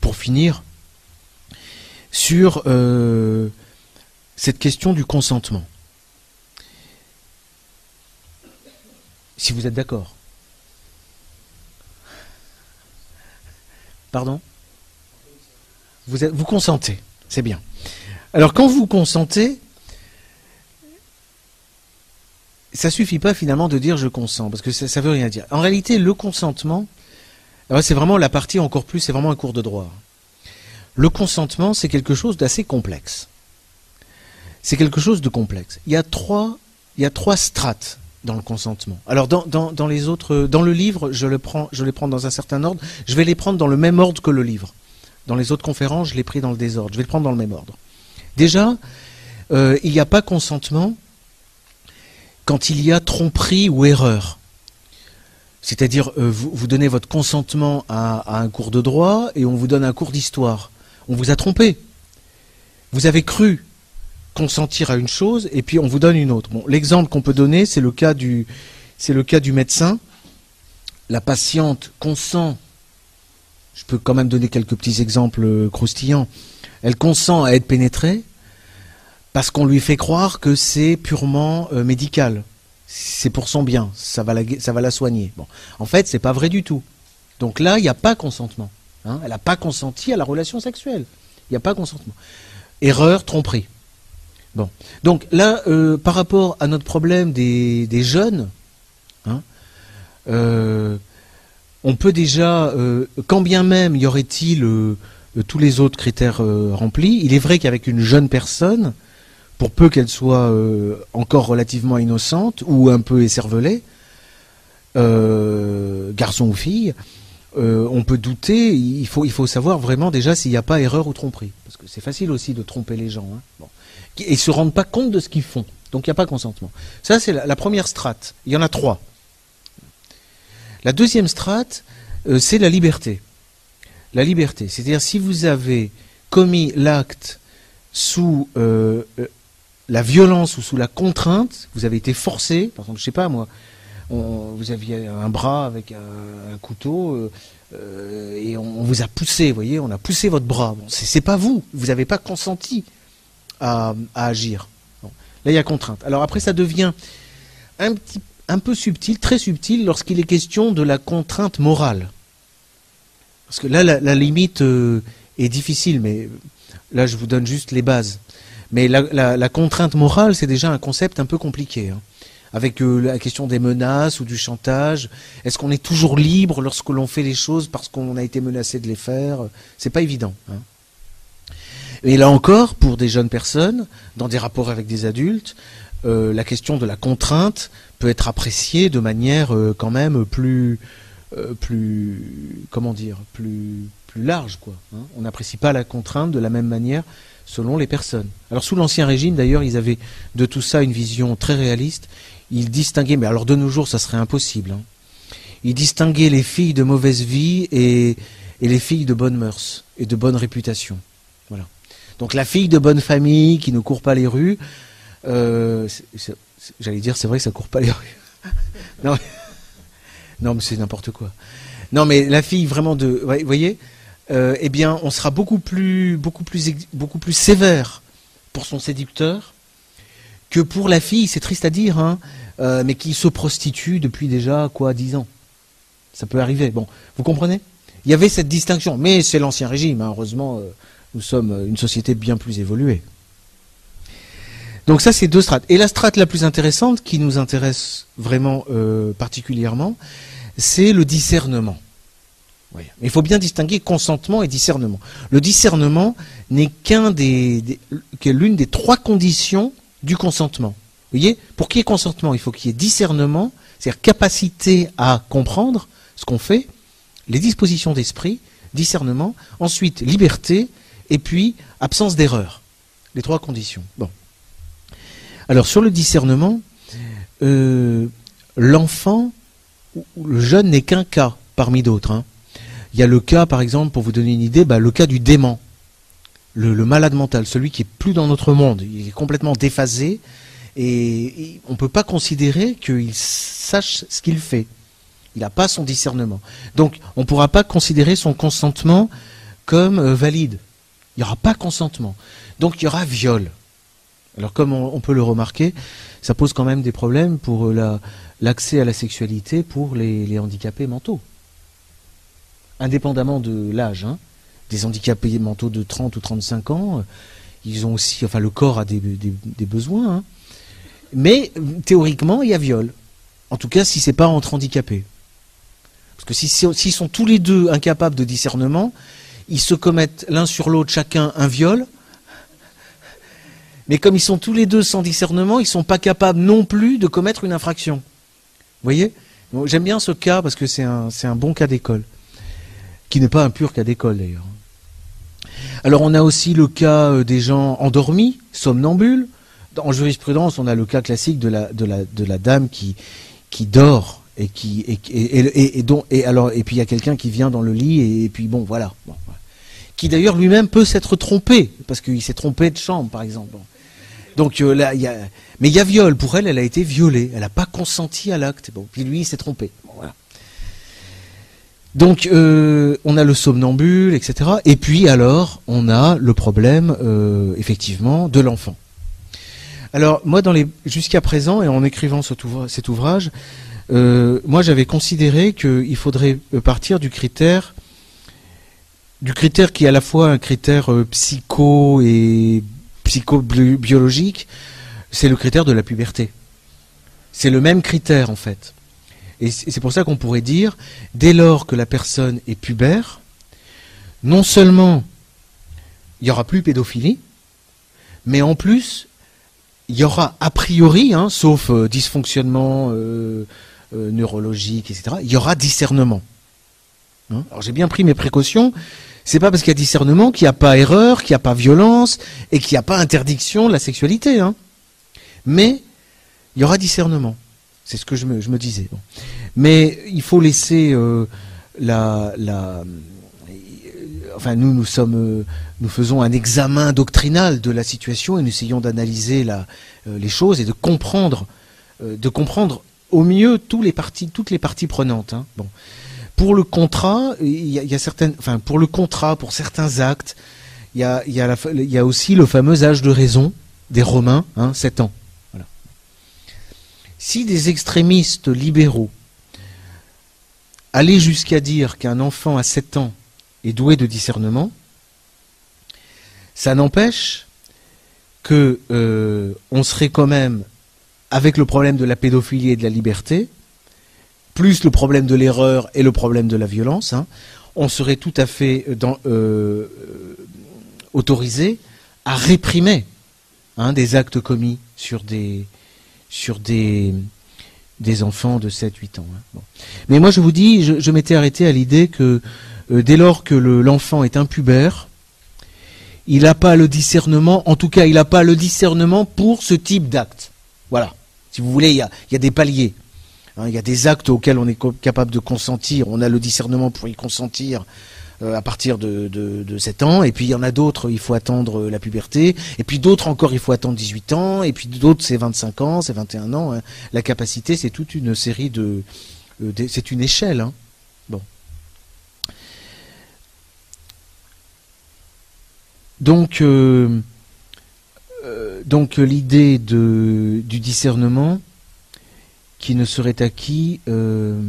pour finir, sur euh, cette question du consentement. Si vous êtes d'accord. Pardon? Vous, vous consentez, c'est bien. Alors quand vous consentez, ça suffit pas finalement de dire je consens, parce que ça, ne veut rien dire. En réalité, le consentement, c'est vraiment la partie encore plus, c'est vraiment un cours de droit. Le consentement, c'est quelque chose d'assez complexe. C'est quelque chose de complexe. Il y a trois, il y a trois strates dans le consentement. Alors dans, dans, les autres, dans le livre, je le prends, je les prends dans un certain ordre. Je vais les prendre dans le même ordre que le livre. Dans les autres conférences, je l'ai pris dans le désordre. Je vais le prendre dans le même ordre. Déjà, euh, il n'y a pas consentement quand il y a tromperie ou erreur. C'est-à-dire, euh, vous, donnez votre consentement à, un cours de droit et on vous donne un cours d'histoire. On vous a trompé. Vous avez cru consentir à une chose et puis on vous donne une autre. L'exemple qu'on peut donner, c'est le cas du médecin. La patiente consent. Je peux quand même donner quelques petits exemples euh, croustillants. Elle consent à être pénétrée parce qu'on lui fait croire que c'est purement euh, médical. C'est pour son bien, ça va la, soigner. Bon. En fait, c'est pas vrai du tout. Donc là, il n'y a pas consentement. Hein. Elle n'a pas consenti à la relation sexuelle. Il n'y a pas consentement. Erreur, tromperie. Bon. Donc là, euh, par rapport à notre problème des, jeunes, hein, on peut déjà, quand bien même y aurait-il tous les autres critères remplis, il est vrai qu'avec une jeune personne, pour peu qu'elle soit euh, encore relativement innocente ou un peu écervelée, euh, garçon ou fille, euh, on peut douter, il faut, il faut savoir vraiment déjà s'il n'y a pas erreur ou tromperie. Parce que c'est facile aussi de tromper les gens. Hein. Et ils ne se rendent pas compte de ce qu'ils font. Donc il n'y a pas consentement. Ça, c'est la, première strate. Il y en a trois. La deuxième strate, c'est la liberté. La liberté. C'est-à-dire si vous avez commis l'acte sous la violence ou sous la contrainte, vous avez été forcé, par exemple, je sais pas moi, vous aviez un bras avec un, couteau euh, euh, et on, vous a poussé, vous voyez, on a poussé votre bras. Bon, c'est pas vous, vous n'avez pas consenti à, agir. Là, il y a contrainte. Alors après, ça devient un petit, un peu subtil, très subtil, lorsqu'il est question de la contrainte morale. Parce que là, la, limite euh, est difficile, mais là, je vous donne juste les bases. Mais la, contrainte morale, c'est déjà un concept un peu compliqué. Hein. Avec euh, la question des menaces ou du chantage. Est-ce qu'on est toujours libre lorsque l'on fait les choses parce qu'on a été menacé de les faire? C'est pas évident. Hein. Et là encore, pour des jeunes personnes, dans des rapports avec des adultes, euh, la question de la contrainte peut être appréciée de manière euh, quand même plus, plus, comment dire, plus, plus large, quoi. Hein. On n'apprécie pas la contrainte de la même manière selon les personnes. Alors sous l'Ancien Régime, d'ailleurs, ils avaient de tout ça une vision très réaliste. Ils distinguaient, mais alors de nos jours, ça serait impossible. Hein. Ils distinguaient les filles de mauvaise vie et, les filles de bonne mœurs et de bonne réputation. Voilà. Donc la fille de bonne famille qui ne court pas les rues, euh, j'allais dire, c'est vrai que ça court pas les rues. non, non, mais c'est n'importe quoi. Non, mais la fille vraiment de, vous voyez, euh, eh bien, on sera beaucoup plus, beaucoup plus, beaucoup plus sévère pour son séducteur que pour la fille. C'est triste à dire, hein, euh, mais qui se prostitue depuis déjà quoi, dix ans. Ça peut arriver. Bon, vous comprenez? Il y avait cette distinction, mais c'est l'ancien régime. Hein. heureusement, euh, nous sommes une société bien plus évoluée. Donc ça, c'est deux strates. Et la strate la plus intéressante, qui nous intéresse vraiment particulièrement, c'est le discernement. Il faut bien distinguer consentement et discernement. Le discernement n'est qu'un des, trois conditions du consentement. Voyez, pour qu'il y ait consentement, il faut qu'il y ait discernement, c'est-à-dire capacité à comprendre ce qu'on fait, les dispositions d'esprit, discernement, ensuite liberté, et puis absence d'erreur. Les trois conditions. Bon. Alors sur le discernement, euh, l'enfant ou le jeune n'est qu'un cas parmi d'autres. Hein. Il y a le cas, par exemple, pour vous donner une idée, bah, le cas du dément, le, malade mental, celui qui est plus dans notre monde, il est complètement déphasé Et, on ne peut pas considérer qu'il sache ce qu'il fait. Il n'a pas son discernement. Donc on ne pourra pas considérer son consentement comme euh, valide. Il n'y aura pas consentement. Donc il y aura viol. Alors comme on, peut le remarquer, ça pose quand même des problèmes pour euh, l'accès à la sexualité pour les, handicapés mentaux. Indépendamment de l'âge, hein. des handicapés mentaux de 30 ou 35 ans, euh, ils ont aussi, enfin le corps a des, besoins, hein. mais théoriquement il y a viol. En tout cas si c'est pas entre handicapés. Parce que s'ils sont tous les deux incapables de discernement, ils se commettent l'un sur l'autre chacun un viol, mais comme ils sont tous les deux sans discernement, ils ne sont pas capables non plus de commettre une infraction. Vous voyez? J'aime bien ce cas parce que c'est un, un bon cas d'école, qui n'est pas un pur cas d'école d'ailleurs. Alors on a aussi le cas euh, des gens endormis, somnambules. En jurisprudence, on a le cas classique de la, de la, de la dame qui, qui dort et qui et, et, et, et alors et puis il y a quelqu'un qui vient dans le lit et, puis bon voilà, qui d'ailleurs lui-même peut s'être trompé parce qu'il s'est trompé de chambre par exemple. Donc euh, là, mais il y a viol. Pour elle, elle a été violée. Elle n'a pas consenti à l'acte. Bon, puis lui, il s'est trompé. Donc euh, on a le somnambule, etc. Et puis alors, on a le problème, euh, effectivement, de l'enfant. Alors moi, dans les jusqu'à présent, et en écrivant cet ouvrage, moi j'avais considéré qu'il faudrait partir du critère du critère qui est à la fois un critère psycho et psychobiologique, c'est le critère de la puberté. C'est le même critère en fait. Et c'est pour ça qu'on pourrait dire, dès lors que la personne est pubère, non seulement il n'y aura plus pédophilie, mais en plus, il y aura a priori, hein, sauf euh, dysfonctionnement euh, euh, neurologique, etc., il y aura discernement. Hein Alors j'ai bien pris mes précautions, c'est pas parce qu'il y a discernement qu'il n'y a pas erreur, qu'il n'y a pas violence et qu'il n'y a pas interdiction de la sexualité. Hein. Mais il y aura discernement. C'est ce que je me, disais. Mais il faut laisser euh, la, la, enfin nous nous sommes euh, nous faisons un examen doctrinal de la situation et nous essayons d'analyser la, euh, les choses et de comprendre de comprendre au mieux tous les parties, toutes les parties prenantes. Hein. Bon. Pour le contrat, il y, a, certaines, enfin pour le contrat, pour certains actes, il y a, aussi le fameux âge de raison des Romains, hein, 7 ans. Voilà. Si des extrémistes libéraux allaient jusqu'à dire qu'un enfant à 7 ans est doué de discernement, ça n'empêche que euh, on serait quand même avec le problème de la pédophilie et de la liberté, plus le problème de l'erreur et le problème de la violence, hein, on serait tout à fait euh, dans, euh, autorisé à réprimer hein, des actes commis sur des, sur des, des enfants de 7-8 ans. Hein. Mais moi je vous dis, je, m'étais arrêté à l'idée que euh, dès lors que l'enfant est impubère, il n'a pas le discernement, en tout cas il n'a pas le discernement pour ce type d'acte. Voilà. Si vous voulez, il y a, y a des paliers. Hein, il y a des actes auxquels on est capable de consentir, on a le discernement pour y consentir euh, à partir de, de, 7 ans, et puis il y en a d'autres, il faut attendre euh, la puberté, et puis d'autres encore, il faut attendre 18 ans, et puis d'autres, c'est 25 ans, c'est 21 ans. Hein. La capacité, c'est toute une série de... Euh, c'est une échelle. Hein. Bon. Donc, donc l'idée du discernement, qui ne serait acquis euh,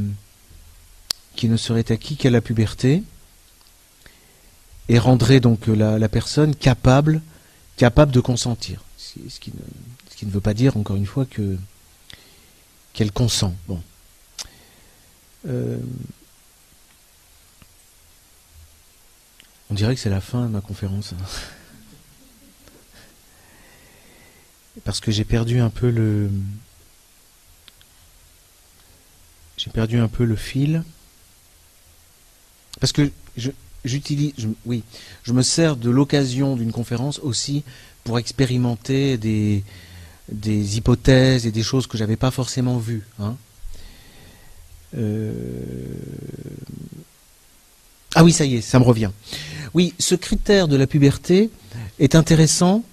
qui ne serait acquis qu'à la puberté et rendrait donc la, personne capable capable de consentir. Ce qui, ne, veut pas dire encore une fois que qu'elle consent. Bon. Euh, on dirait que c'est la fin de ma conférence hein. parce que j'ai perdu un peu le j'ai perdu un peu le fil. Parce que j'utilise, oui, je me sers de l'occasion d'une conférence aussi pour expérimenter des, des hypothèses et des choses que j'avais pas forcément vues. Hein. Euh, ah oui, ça y est, ça me revient. Oui, ce critère de la puberté est intéressant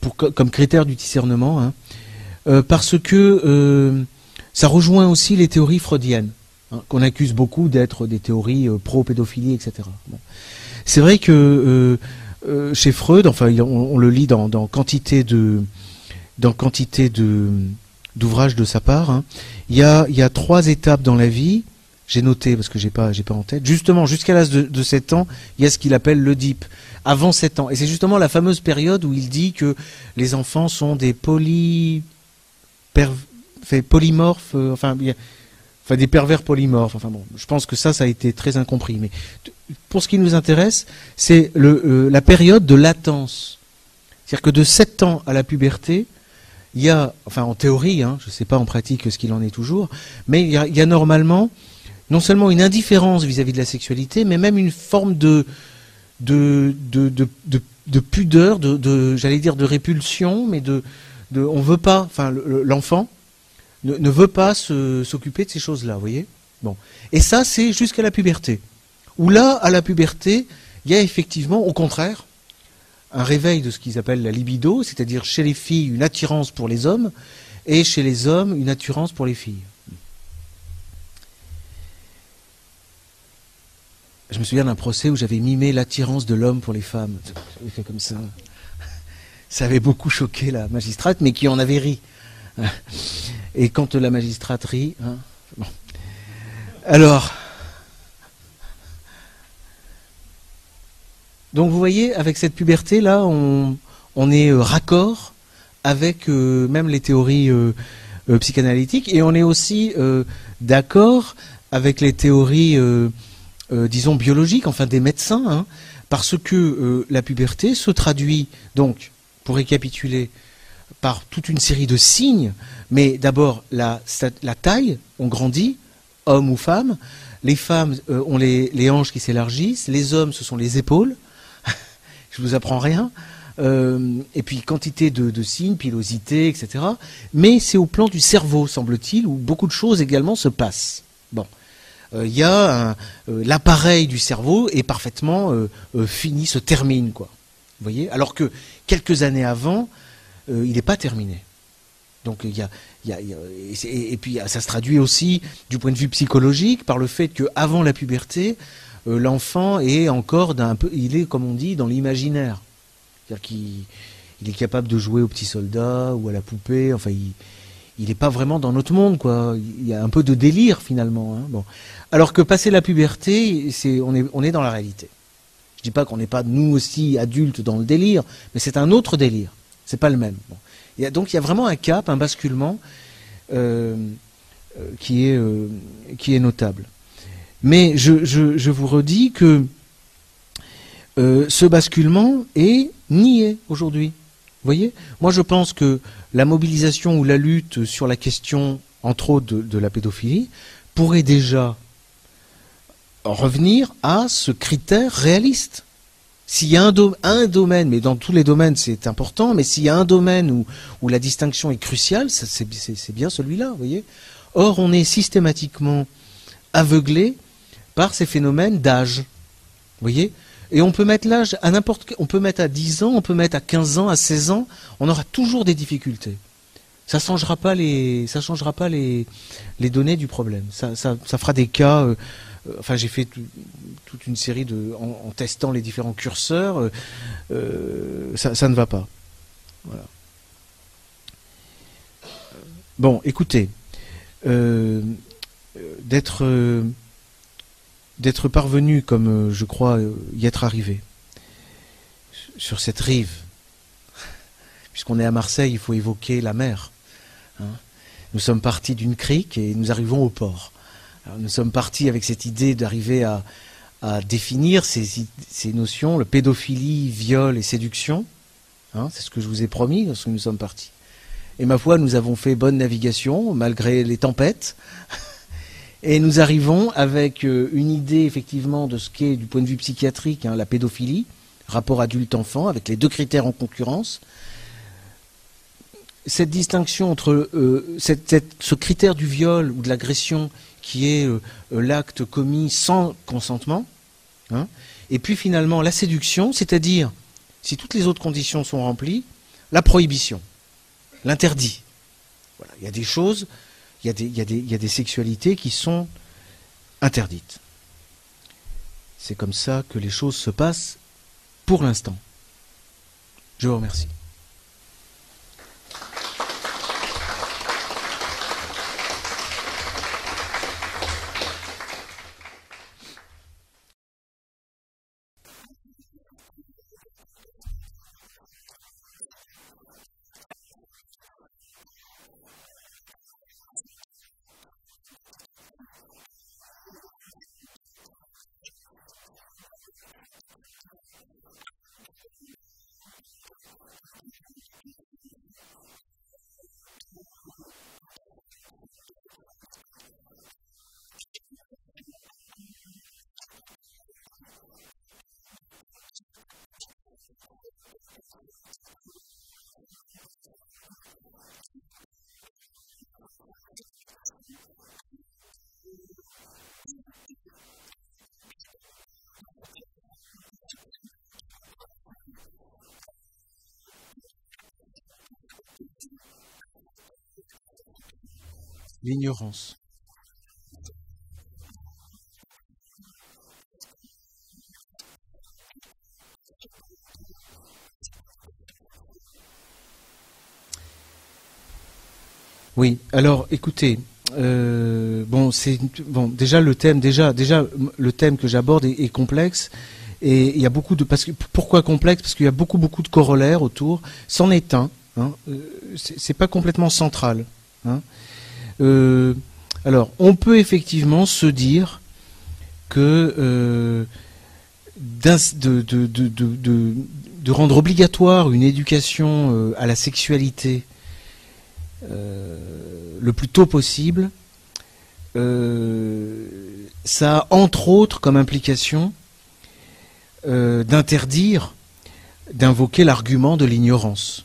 pour, comme critère du discernement. Hein. parce que ça rejoint aussi les théories freudiennes, hein, qu'on accuse beaucoup d'être des théories pro-pédophilie, etc. C'est vrai que chez Freud, enfin on, le lit dans, quantité de dans quantité de d'ouvrages de sa part, hein, il, y a, il y a trois étapes dans la vie j'ai noté parce que j'ai pas, j'ai pas en tête. Justement, jusqu'à l'âge de, 7 ans, il y a ce qu'il appelle le DIP. Avant 7 ans. Et c'est justement la fameuse période où il dit que les enfants sont des poly, polymorphes, euh, enfin, des pervers polymorphes. Enfin bon, je pense que ça, ça a été très incompris. Mais pour ce qui nous intéresse, c'est euh, la période de latence. C'est-à-dire que de 7 ans à la puberté, il y a, enfin en théorie, hein, je ne sais pas en pratique ce qu'il en est toujours, mais il y a normalement non seulement une indifférence vis-à-vis de la sexualité, mais même une forme de, de, de, pudeur, de, j'allais dire de répulsion, mais de on veut pas, enfin l'enfant ne, veut pas s'occuper de ces choses-là, vous voyez? Bon. Et ça, c'est jusqu'à la puberté. Où là, à la puberté, il y a effectivement, au contraire, un réveil de ce qu'ils appellent la libido, c'est-à-dire chez les filles une attirance pour les hommes, et chez les hommes une attirance pour les filles. Je me souviens d'un procès où j'avais mimé l'attirance de l'homme pour les femmes. Comme ça. Ça avait beaucoup choqué la magistrate, mais qui en avait ri. Et quand la magistrate rit, hein, alors, donc vous voyez, avec cette puberté là, on, est euh, raccord avec euh, même les théories euh, psychanalytiques, et on est aussi d'accord avec les théories disons, biologiques, enfin des médecins, hein, parce que la puberté se traduit, donc, pour récapituler, par toute une série de signes, mais d'abord la, taille, on grandit, homme ou femme, les femmes euh, ont les, hanches qui s'élargissent, les hommes ce sont les épaules, je vous apprends rien, et puis quantité de, signes, pilosité, etc. Mais c'est au plan du cerveau, semble-t-il, où beaucoup de choses également se passent. Bon. Euh, il euh, l'appareil du cerveau est parfaitement euh, fini, se termine, quoi. Voyez? Alors que quelques années avant, il n'est pas terminé. Donc il y a, et, puis ça se traduit aussi du point de vue psychologique par le fait qu'avant la puberté, l'enfant est encore d'un peu, il est comme on dit dans l'imaginaire, c'est-à-dire qu'il est capable de jouer au petit soldat ou à la poupée. Enfin, il, il n'est pas vraiment dans notre monde, quoi. Il y a un peu de délire finalement. Hein. Bon. Alors que passer la puberté, on, est, dans la réalité. Je dis pas qu'on n'est pas nous aussi adultes dans le délire, mais c'est un autre délire. C'est pas le même. Bon. donc il y a vraiment un cap, un basculement euh, euh, qui, est, euh, qui est notable. Mais je, je, je vous redis que ce basculement est nié aujourd'hui. Vous voyez? Moi je pense que la mobilisation ou la lutte sur la question, entre autres, de, la pédophilie, pourrait déjà revenir à ce critère réaliste. S'il y a un, domaine, mais dans tous les domaines c'est important, mais s'il y a un domaine où, la distinction est cruciale, c'est bien celui-là, vous voyez. Or, on est systématiquement aveuglé par ces phénomènes d'âge. Voyez et on peut mettre l'âge à n'importe on peut mettre à 10 ans, on peut mettre à 15 ans, à 16 ans, on aura toujours des difficultés. Ça changera pas les ça changera pas les, données du problème. Ça, fera des cas euh, enfin j'ai fait toute une série de en, testant les différents curseurs euh, ça, ne va pas. Bon, écoutez, d'être d'être parvenu, comme euh, je crois euh, y être arrivé, sur cette rive. Puisqu'on est à Marseille, il faut évoquer la mer. Hein. Nous sommes partis d'une crique et nous arrivons au port. Nous sommes partis avec cette idée d'arriver à, définir ces, notions, le pédophilie, viol et séduction. Hein. C'est ce que je vous ai promis lorsque nous sommes partis. Et ma foi, nous avons fait bonne navigation, malgré les tempêtes. Et nous arrivons avec euh, une idée effectivement de ce qu'est du point de vue psychiatrique hein, la pédophilie, rapport adulte-enfant, avec les deux critères en concurrence. Cette distinction entre euh, ce critère du viol ou de l'agression qui est euh, l'acte commis sans consentement, hein, et puis finalement la séduction, c'est-à-dire, si toutes les autres conditions sont remplies, la prohibition, l'interdit. Il y a des choses, il y a des, des, il y a des sexualités qui sont interdites. C'est comme ça que les choses se passent pour l'instant. Je vous remercie. L'ignorance. Oui, alors écoutez, euh, bon, c'est bon. Déjà le thème, déjà, déjà le thème que j'aborde est, complexe et il y a beaucoup de parce que pourquoi complexe? Parce qu'il y a beaucoup beaucoup de corollaires autour. C'en est un. Hein, euh, c'est pas complètement central. Hein. Euh, alors, on peut effectivement se dire que euh, de, rendre obligatoire une éducation euh, à la sexualité le plus tôt possible, ça a entre autres comme implication d'interdire d'invoquer l'argument de l'ignorance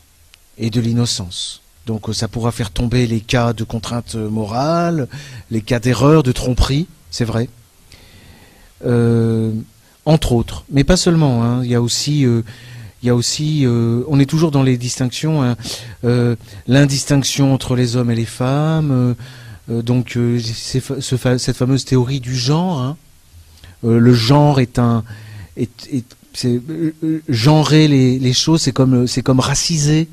et de l'innocence. Donc ça pourra faire tomber les cas de contraintes morales, les cas d'erreur, de tromperie, c'est vrai. Euh, entre autres, mais pas seulement. Hein. Il y a aussi, euh, il y a aussi, euh, on est toujours dans les distinctions, hein. l'indistinction entre les hommes et les femmes. donc cette fameuse théorie du genre. Hein. le genre est un, genrer les, choses, c'est comme, c'est comme raciser.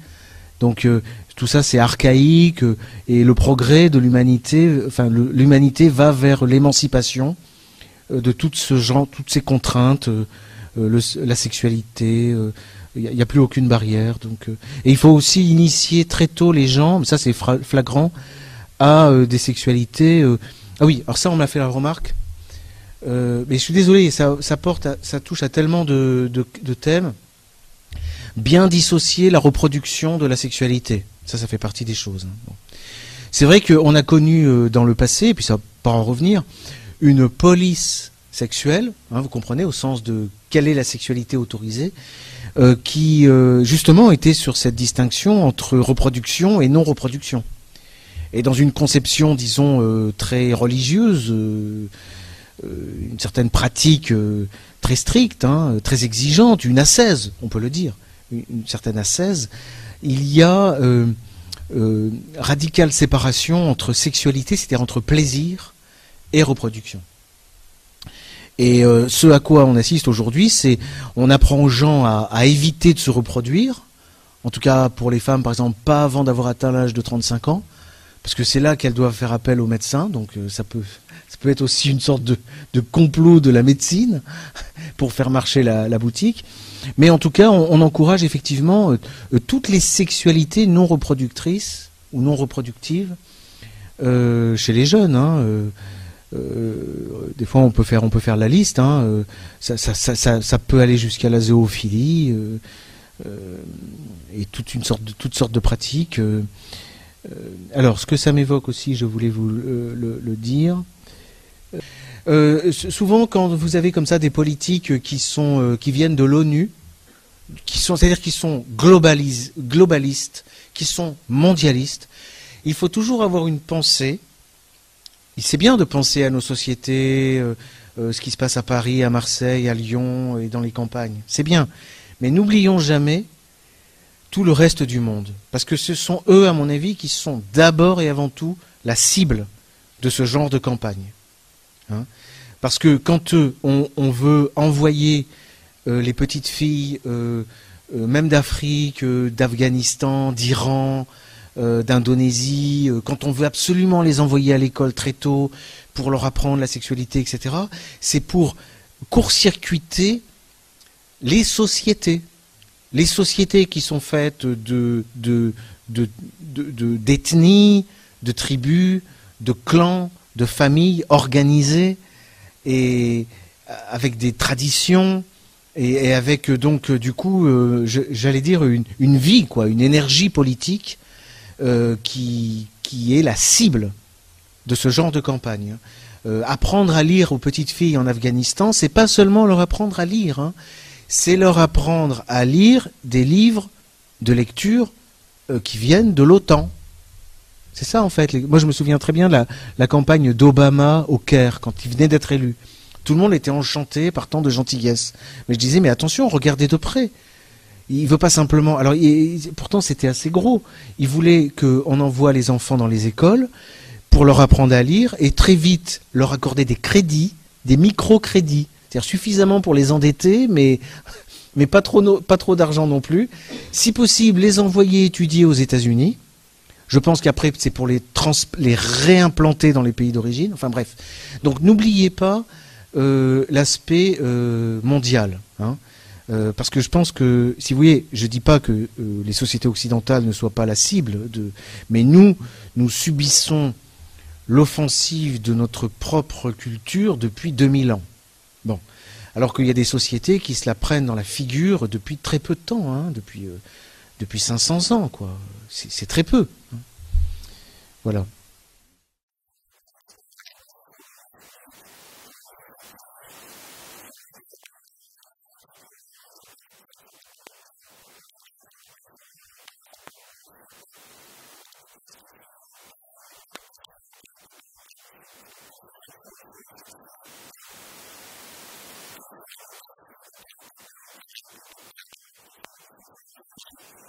Donc tout ça c'est archaïque euh, et le progrès de l'humanité, enfin l'humanité va vers l'émancipation euh, de toutes ces contraintes, euh, la sexualité, il n'y a, plus aucune barrière. Donc, et il faut aussi initier très tôt les gens, ça c'est flagrant, à des sexualités. ah oui, alors ça on m'a fait la remarque. mais je suis désolé, ça, porte, ça touche à tellement de thèmes bien dissocier la reproduction de la sexualité. Ça, ça fait partie des choses. Hein. C'est vrai qu'on a connu euh, dans le passé, et puis ça va pas en revenir, une police sexuelle, hein, vous comprenez, au sens de quelle est la sexualité autorisée, euh, qui euh, justement était sur cette distinction entre reproduction et non-reproduction. Et dans une conception, disons, très religieuse, une certaine pratique très stricte, hein, très exigeante, une ascèse, on peut le dire, une, une certaine ascèse, il y a euh, euh, radicale séparation entre sexualité, c'est-à-dire entre plaisir et reproduction. Et euh, ce à quoi on assiste aujourd'hui, c'est on apprend aux gens à, éviter de se reproduire, en tout cas pour les femmes par exemple, pas avant d'avoir atteint l'âge de 35 ans, parce que c'est là qu'elles doivent faire appel au médecin, donc peut ça peut être aussi une sorte de, complot de la médecine pour faire marcher la boutique. Mais en tout cas, on, encourage effectivement euh, euh, toutes les sexualités non reproductrices ou non reproductives euh, chez les jeunes. Hein, des fois, on peut faire, on peut faire la liste. Hein, ça, peut aller jusqu'à la zoophilie et toute une sorte de, toutes sortes de pratiques. alors, ce que ça m'évoque aussi, je voulais vous le dire. Euh, souvent, quand vous avez comme ça des politiques qui sont euh, qui viennent de l'ONU, qui sont c'est-à-dire qui sont globalistes, qui sont mondialistes, il faut toujours avoir une pensée. C'est bien de penser à nos sociétés, euh, ce qui se passe à Paris, à Marseille, à Lyon et dans les campagnes. C'est bien, mais n'oublions jamais tout le reste du monde. Parce que ce sont eux, à mon avis, qui sont d'abord et avant tout la cible de ce genre de campagne. Hein. Parce que quand on, veut envoyer euh, les petites filles, euh, euh, même d'Afrique, d'Afghanistan, d'Iran, d'Indonésie, quand on veut absolument les envoyer à l'école très tôt pour leur apprendre la sexualité, etc., c'est pour court-circuiter les sociétés. Les sociétés qui sont faites de, d'ethnies, de, tribus, de clans, de familles organisées et avec des traditions et, avec donc du coup, euh, j'allais dire une, vie, quoi, une énergie politique euh, qui, est la cible de ce genre de campagne. Euh, apprendre à lire aux petites filles en Afghanistan, c'est pas seulement leur apprendre à lire, hein. c'est leur apprendre à lire des livres de lecture euh, qui viennent de l'OTAN. C'est ça en fait. Moi je me souviens très bien de la, campagne d'Obama au Caire quand il venait d'être élu. Tout le monde était enchanté par tant de gentillesse. Mais je disais mais attention, regardez de près. Il veut pas simplement. Alors pourtant c'était assez gros. Il voulait qu'on envoie les enfants dans les écoles pour leur apprendre à lire et très vite leur accorder des crédits, des microcrédits, c'est-à-dire suffisamment pour les endetter, mais mais pas trop pas trop d'argent non plus. Si possible, les envoyer étudier aux États-Unis. Je pense qu'après c'est pour les les réimplanter dans les pays d'origine. Enfin bref. Donc n'oubliez pas euh, l'aspect euh, mondial. Hein. Euh, parce que je pense que, si vous voyez, je ne dis pas que les sociétés occidentales ne soient pas la cible, de, mais nous, nous subissons l'offensive de notre propre culture depuis 2000 ans. Bon. Alors qu'il y a des sociétés qui se la prennent dans la figure depuis très peu de temps, hein, depuis, depuis 500 ans, quoi. C'est très peu. Voilà.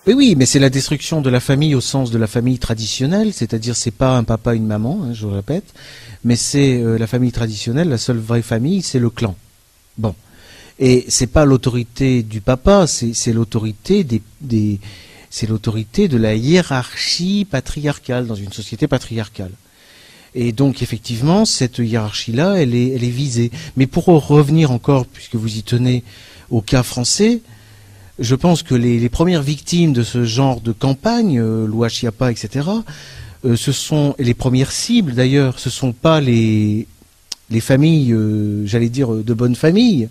Oui, mais c'est la destruction de la famille au sens de la famille traditionnelle, c'est-à-dire c'est pas un papa, une maman, hein, je le répète, mais c'est euh, la famille traditionnelle, la seule vraie famille, c'est le clan. Bon, et c'est pas l'autorité du papa, c'est l'autorité des, c'est l'autorité de la hiérarchie patriarcale dans une société patriarcale. Et donc effectivement, cette hiérarchie-là, elle est, elle est visée. Mais pour revenir encore, puisque vous y tenez au cas français, je pense que les, premières victimes de ce genre de campagne, euh, Loi Chiapa, etc., euh, ce sont les premières cibles d'ailleurs, ce sont pas les les familles, euh, j'allais dire de bonnes familles,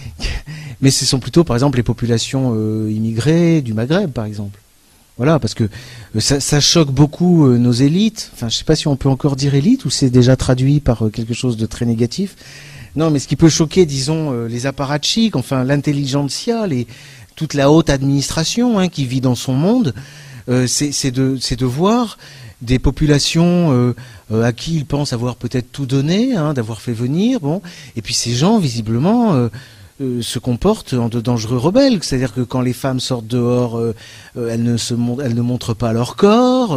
mais ce sont plutôt par exemple les populations immigrées du Maghreb par exemple. Voilà, parce que ça, choque beaucoup nos élites. Enfin, je sais pas si on peut encore dire élite ou c'est déjà traduit par quelque chose de très négatif. Non, mais ce qui peut choquer, disons, euh, les apparatchiks, enfin l'intelligentsia, les, toute la haute administration hein, qui vit dans son monde, euh, c'est de, voir des populations euh, à qui ils pensent avoir peut-être tout donné, hein, d'avoir fait venir, bon, et puis ces gens visiblement se comportent en de dangereux rebelles, c'est-à-dire que quand les femmes sortent dehors, elles ne elles ne montrent pas leur corps,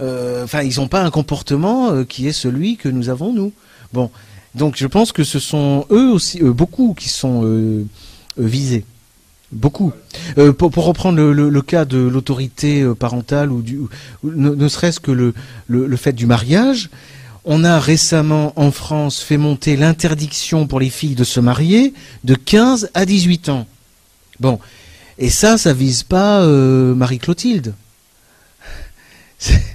enfin ils n'ont pas un comportement qui est celui que nous avons nous. Bon, donc je pense que ce sont eux aussi, euh, beaucoup qui sont euh, euh, visés. Beaucoup. Pour, reprendre le, cas de l'autorité parentale ou du, ne, serait-ce que le, fait du mariage, on a récemment en France fait monter l'interdiction pour les filles de se marier de 15 à 18 ans. Bon, et ça, ça vise pas Marie-Clotilde.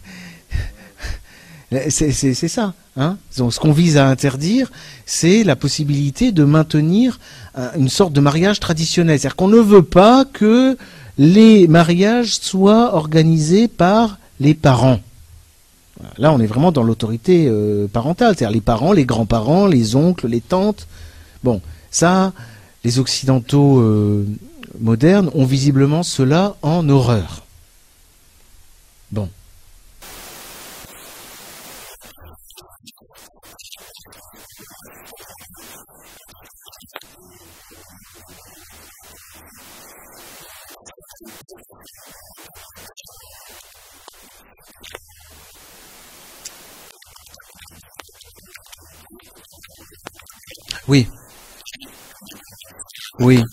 C'est ça. Hein ce qu'on vise à interdire, c'est la possibilité de maintenir une sorte de mariage traditionnel. C'est-à-dire qu'on ne veut pas que les mariages soient organisés par les parents. Là, on est vraiment dans l'autorité euh, parentale, c'est-à-dire les parents, les grands-parents, les oncles, les tantes. Bon, ça, les occidentaux euh, modernes ont visiblement cela en horreur. Bon. Oui. Oui,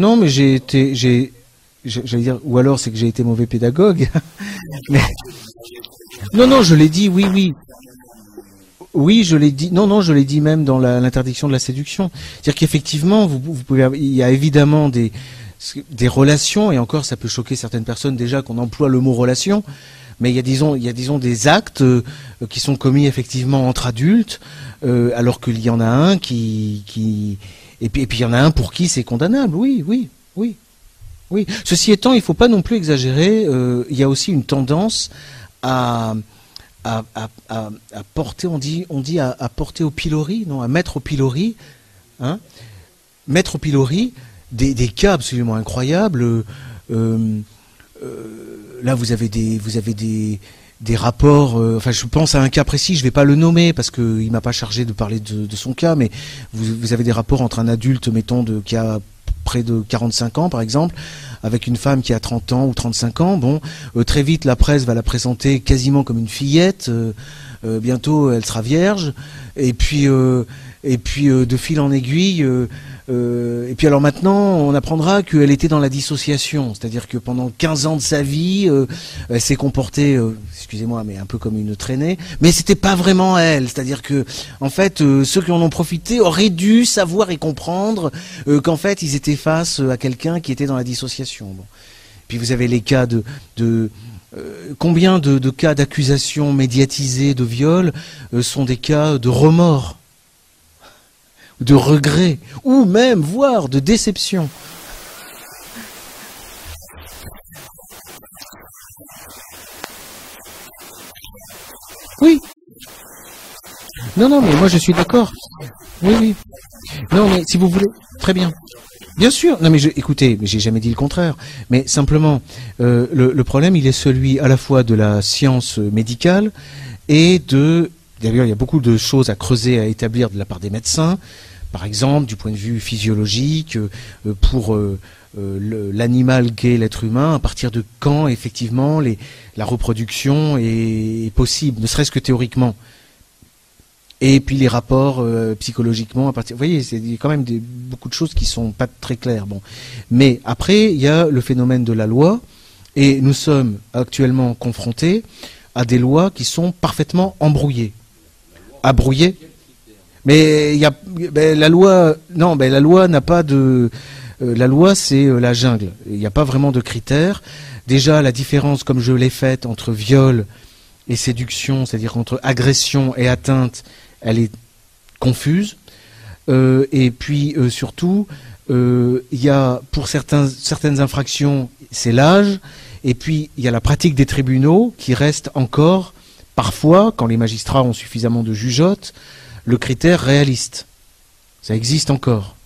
non, mais j'ai été, j'ai, j'allais dire, ou alors c'est que j'ai été mauvais pédagogue. Non, non, je l'ai dit, oui, oui. Oui, je l'ai dit. Non, non, je l'ai dit même dans l'interdiction de la séduction. C'est-à-dire qu'effectivement, vous, pouvez, il y a évidemment des relations, et encore, ça peut choquer certaines personnes déjà qu'on emploie le mot relation mais il y a disons, disons des actes euh, qui sont commis effectivement entre adultes, euh, alors qu'il y en a un qui et puis et puis il y en a un pour qui c'est condamnable. Oui, oui, oui, oui. Ceci étant, il ne faut pas non plus exagérer. Euh, il y a aussi une tendance à à, à, porter, on dit, on dit à, porter au pilori, non, à mettre au pilori, hein, mettre au pilori des, des cas absolument incroyables. Euh, euh, là, vous avez des, vous avez des, des rapports. Euh, enfin, je pense à un cas précis. Je vais pas le nommer parce qu'il m'a pas chargé de parler de, son cas, mais vous, avez des rapports entre un adulte, mettons, qui a près de 45 ans, par exemple, avec une femme qui a 30 ans ou 35 ans. Bon, euh, très vite, la presse va la présenter quasiment comme une fillette. Euh, bientôt, elle sera vierge. Et puis, et puis de fil en aiguille euh, et puis alors maintenant, on apprendra qu'elle était dans la dissociation, c'est-à-dire que pendant 15 ans de sa vie, euh, elle s'est comportée, euh, excusez-moi, mais un peu comme une traînée, mais c'était pas vraiment elle, c'est-à-dire que en fait, ceux qui en ont profité auraient dû savoir et comprendre qu'en fait, ils étaient face à quelqu'un qui était dans la dissociation. Bon. Puis vous avez les cas de, de combien de, de cas d'accusation médiatisés de viol sont des cas de remords de regret, ou même, voire, de déception. Oui. Non, non, mais moi je suis d'accord. Oui, oui. Non, mais si vous voulez, très bien. Bien sûr. Non, mais je, écoutez, j'ai jamais dit le contraire. Mais simplement, euh, le, le, problème, il est celui à la fois de la science médicale et de. D'ailleurs, il y a beaucoup de choses à creuser, à établir de la part des médecins, par exemple, du point de vue physiologique, euh, pour euh, euh, l'animal qu'est l'être humain, à partir de quand effectivement la reproduction est, possible, ne serait-ce que théoriquement. Et puis les rapports psychologiquement à partir. Vous voyez, c'est quand même beaucoup de choses qui sont pas très claires. Bon, mais après il y a le phénomène de la loi, et nous sommes actuellement confrontés à des lois qui sont parfaitement embrouillées, abrouillées. Mais ben, la loi. Non, ben, la loi n'a pas de. Euh, la loi, c'est euh, la jungle. Il n'y a pas vraiment de critères. Déjà, la différence, comme je l'ai faite, entre viol et séduction, c'est-à-dire entre agression et atteinte, elle est confuse. Euh, et puis surtout, il y a pour certaines infractions, c'est l'âge. Et puis il y a la pratique des tribunaux qui reste encore parfois, quand les magistrats ont suffisamment de jugeotes, le critère réaliste. Ça existe encore.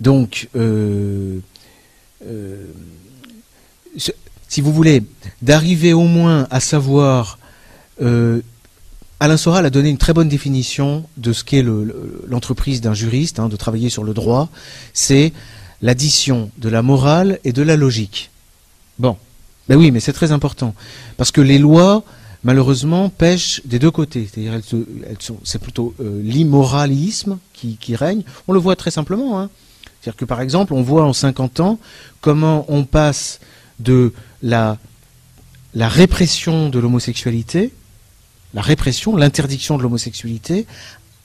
Donc, euh, euh, si vous voulez, d'arriver au moins à savoir, euh, Alain Soral a donné une très bonne définition de ce qu'est l'entreprise d'un juriste, hein, de travailler sur le droit, c'est l'addition de la morale et de la logique. Bon, ben oui, mais c'est très important, parce que les lois malheureusement, pêchent des deux côtés. C'est-à-dire, c'est plutôt euh, l'immoralisme qui, règne. On le voit très simplement. Hein. C'est-à-dire que, par exemple, on voit en 50 ans comment on passe de la, répression de l'homosexualité, la répression, l'interdiction de l'homosexualité,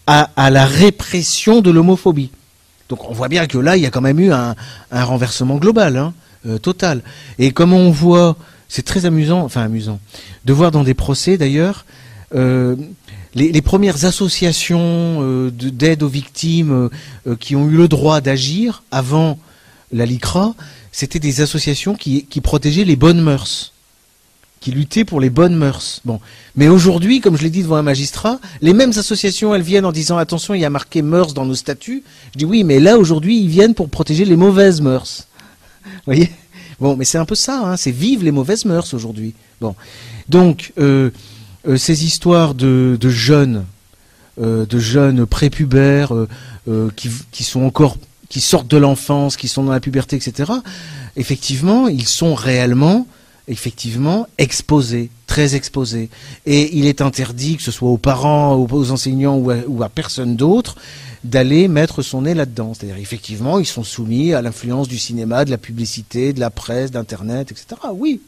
à, la répression de l'homophobie. Donc on voit bien que là, il y a quand même eu un, renversement global, hein, euh, total. Et comment on voit c'est très amusant, enfin amusant, de voir dans des procès d'ailleurs euh, les, premières associations euh, d'aide aux victimes euh, qui ont eu le droit d'agir avant la LICRA, c'était des associations qui, protégeaient les bonnes mœurs, qui luttaient pour les bonnes mœurs. Bon, mais aujourd'hui, comme je l'ai dit devant un magistrat, les mêmes associations, elles viennent en disant attention, il y a marqué mœurs dans nos statuts. Je dis oui, mais là aujourd'hui, ils viennent pour protéger les mauvaises mœurs. Voyez? Bon, mais c'est un peu ça, hein, c'est vivre les mauvaises mœurs aujourd'hui. Bon, donc euh, euh, ces histoires de, jeunes, euh, de jeunes prépubères qui, qui sortent de l'enfance, qui sont dans la puberté, etc., effectivement, ils sont réellement, effectivement, exposés, très exposés. Et il est interdit, que ce soit aux parents, aux enseignants ou à, personne d'autre, d'aller mettre son nez là-dedans. C'est-à-dire, effectivement, ils sont soumis à l'influence du cinéma, de la publicité, de la presse, d'Internet, etc. Oui.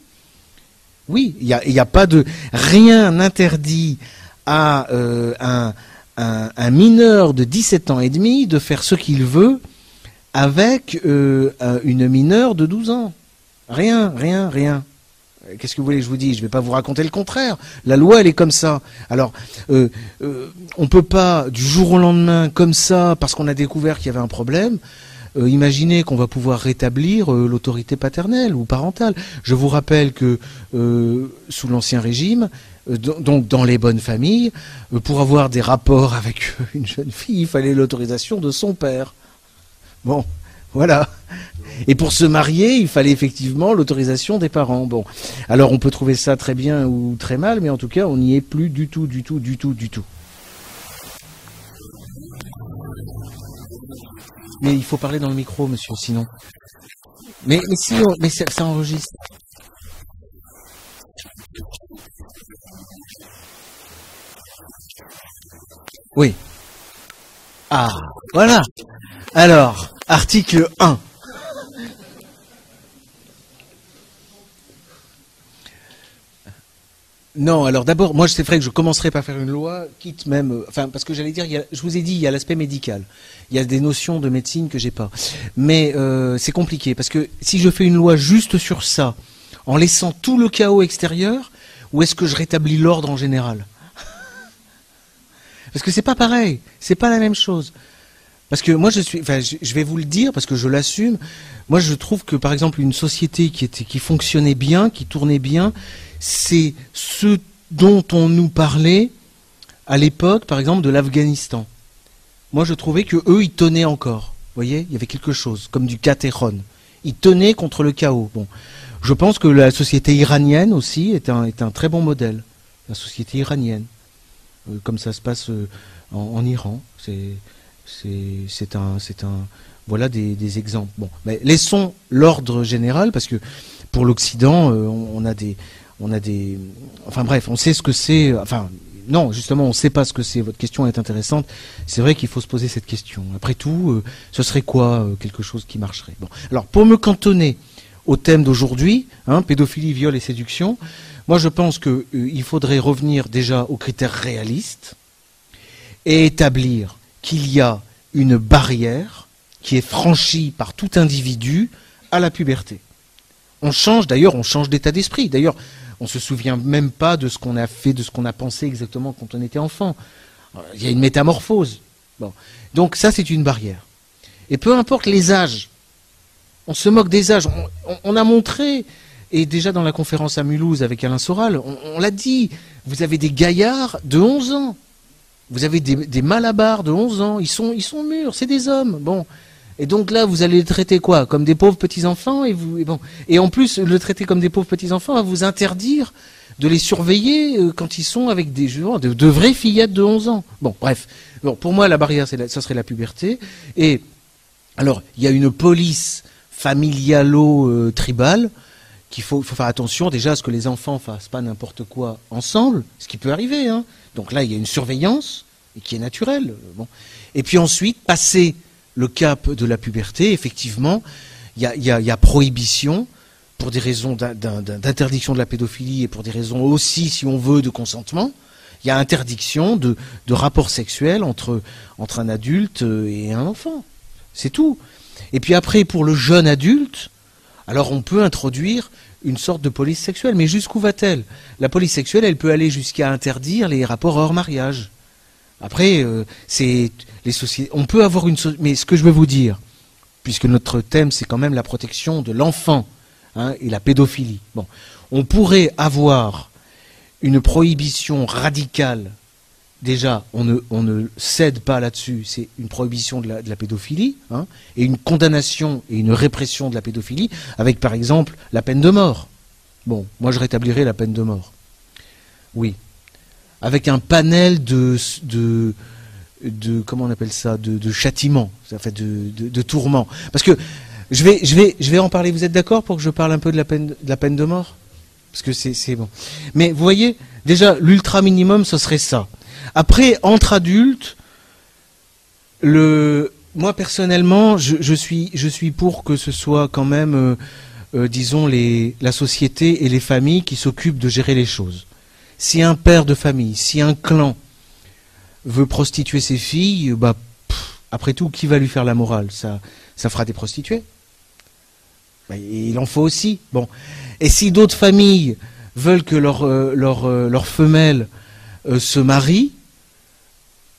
Oui, il n'y a, pas de... Rien n'interdit à euh, un, un, mineur de 17 ans et demi de faire ce qu'il veut avec euh, une mineure de 12 ans. Rien, rien, rien. Qu'est-ce que vous voulez que je vous dise? Je ne vais pas vous raconter le contraire. La loi, elle est comme ça. Alors, euh, euh, on ne peut pas, du jour au lendemain, comme ça, parce qu'on a découvert qu'il y avait un problème, imaginer qu'on va pouvoir rétablir l'autorité paternelle ou parentale. Je vous rappelle que sous l'Ancien Régime, donc dans les bonnes familles, pour avoir des rapports avec une jeune fille, il fallait l'autorisation de son père. Bon, voilà. Et pour se marier, il fallait effectivement l'autorisation des parents. Bon, alors on peut trouver ça très bien ou très mal, mais en tout cas, on n'y est plus du tout, du tout, du tout, du tout. Mais il faut parler dans le micro, monsieur, sinon. Mais, mais si, mais ça, ça enregistre. Oui. Ah, voilà. Alors, article 1. Non, alors d'abord, moi c'est vrai que je commencerai par faire une loi, quitte même, euh, enfin parce que j'allais dire, je vous ai dit, il y a l'aspect médical, il y a des notions de médecine que j'ai pas, mais euh, c'est compliqué parce que si je fais une loi juste sur ça, en laissant tout le chaos extérieur, où est-ce que je rétablis l'ordre en général? Parce que c'est pas pareil, c'est pas la même chose. Parce que moi, je suis, enfin, je vais vous le dire parce que je l'assume. Moi, je trouve que, par exemple, une société qui était, qui fonctionnait bien, qui tournait bien, c'est ce dont on nous parlait à l'époque, par exemple, de l'Afghanistan. Moi, je trouvais que eux, ils tenaient encore. Vous voyez, il y avait quelque chose, comme du catéron. Ils tenaient contre le chaos. Bon, je pense que la société iranienne aussi est un, est un très bon modèle. La société iranienne, euh, comme ça se passe euh, en, en Iran, c'est c'est un, un, voilà des, exemples. Bon, mais laissons l'ordre général parce que pour l'Occident, euh, on, a des, on a des, enfin bref, on sait ce que c'est. Enfin, non, justement, on ne sait pas ce que c'est. Votre question est intéressante. C'est vrai qu'il faut se poser cette question. Après tout, euh, ce serait quoi euh, quelque chose qui marcherait? Bon, alors pour me cantonner au thème d'aujourd'hui, hein, pédophilie, viol et séduction, moi je pense qu'il faudrait revenir déjà aux critères réalistes et établir qu'il y a une barrière qui est franchie par tout individu à la puberté. On change, d'ailleurs, on change d'état d'esprit. D'ailleurs, on ne se souvient même pas de ce qu'on a fait, de ce qu'on a pensé exactement quand on était enfant. Il y a une métamorphose. Donc ça, c'est une barrière. Et peu importe les âges, on se moque des âges. On, a montré, et déjà dans la conférence à Mulhouse avec Alain Soral, on, on l'a dit, vous avez des gaillards de 11 ans vous avez des, des de 11 ans, ils sont, mûrs, c'est des hommes. Bon. Et donc là, vous allez les traiter quoi? Comme des pauvres petits-enfants et, vous, et, bon. et en plus, le traiter comme des pauvres petits-enfants va vous interdire de les surveiller euh, quand ils sont avec des de, vraies fillettes de 11 ans. Bon, bref. Pour moi, la barrière, ça serait la puberté. Et alors, il y a une police familialo-tribale qu'il faut, faut, faire attention déjà à ce que les enfants fassent pas n'importe quoi ensemble, ce qui peut arriver. Hein. Donc là, il y a une surveillance qui est naturelle. Bon. Et puis ensuite, passer le cap de la puberté, effectivement, il y a, prohibition pour des raisons d'interdiction de la pédophilie et pour des raisons aussi, si on veut, de consentement. Il y a interdiction de, de rapport sexuel entre, entre un adulte et un enfant. C'est tout. Et puis après, pour le jeune adulte, alors on peut introduire une sorte de police sexuelle. Mais jusqu'où va-t-elle? La police sexuelle, elle peut aller jusqu'à interdire les rapports hors mariage. Après, euh, c'est les sociétés. On peut avoir une. Mais ce que je veux vous dire, puisque notre thème c'est quand même la protection de l'enfant hein, et la pédophilie. Bon, on pourrait avoir une prohibition radicale. Déjà, on ne, cède pas là-dessus. C'est une prohibition de la, pédophilie hein, et une condamnation et une répression de la pédophilie, avec par exemple la peine de mort. Bon, moi je rétablirais la peine de mort. Oui, avec un panel de, de, de comment on appelle ça, de, de châtiment, fait de, de, tourment. Parce que je vais en parler. Vous êtes d'accord pour que je parle un peu de la peine, de la peine de mort? Parce que c'est bon. Mais vous voyez, déjà l'ultra minimum, ce serait ça. Après, entre adultes, le, moi personnellement, je, suis, pour que ce soit quand même, euh, euh, disons, les, la société et les familles qui s'occupent de gérer les choses. Si un père de famille, si un clan veut prostituer ses filles, bah, après tout, qui va lui faire la morale? Ça, ça fera des prostituées. Bah, il en faut aussi. Bon. Et si d'autres familles veulent que leur, euh, leur, euh, leur femelle euh, se marie,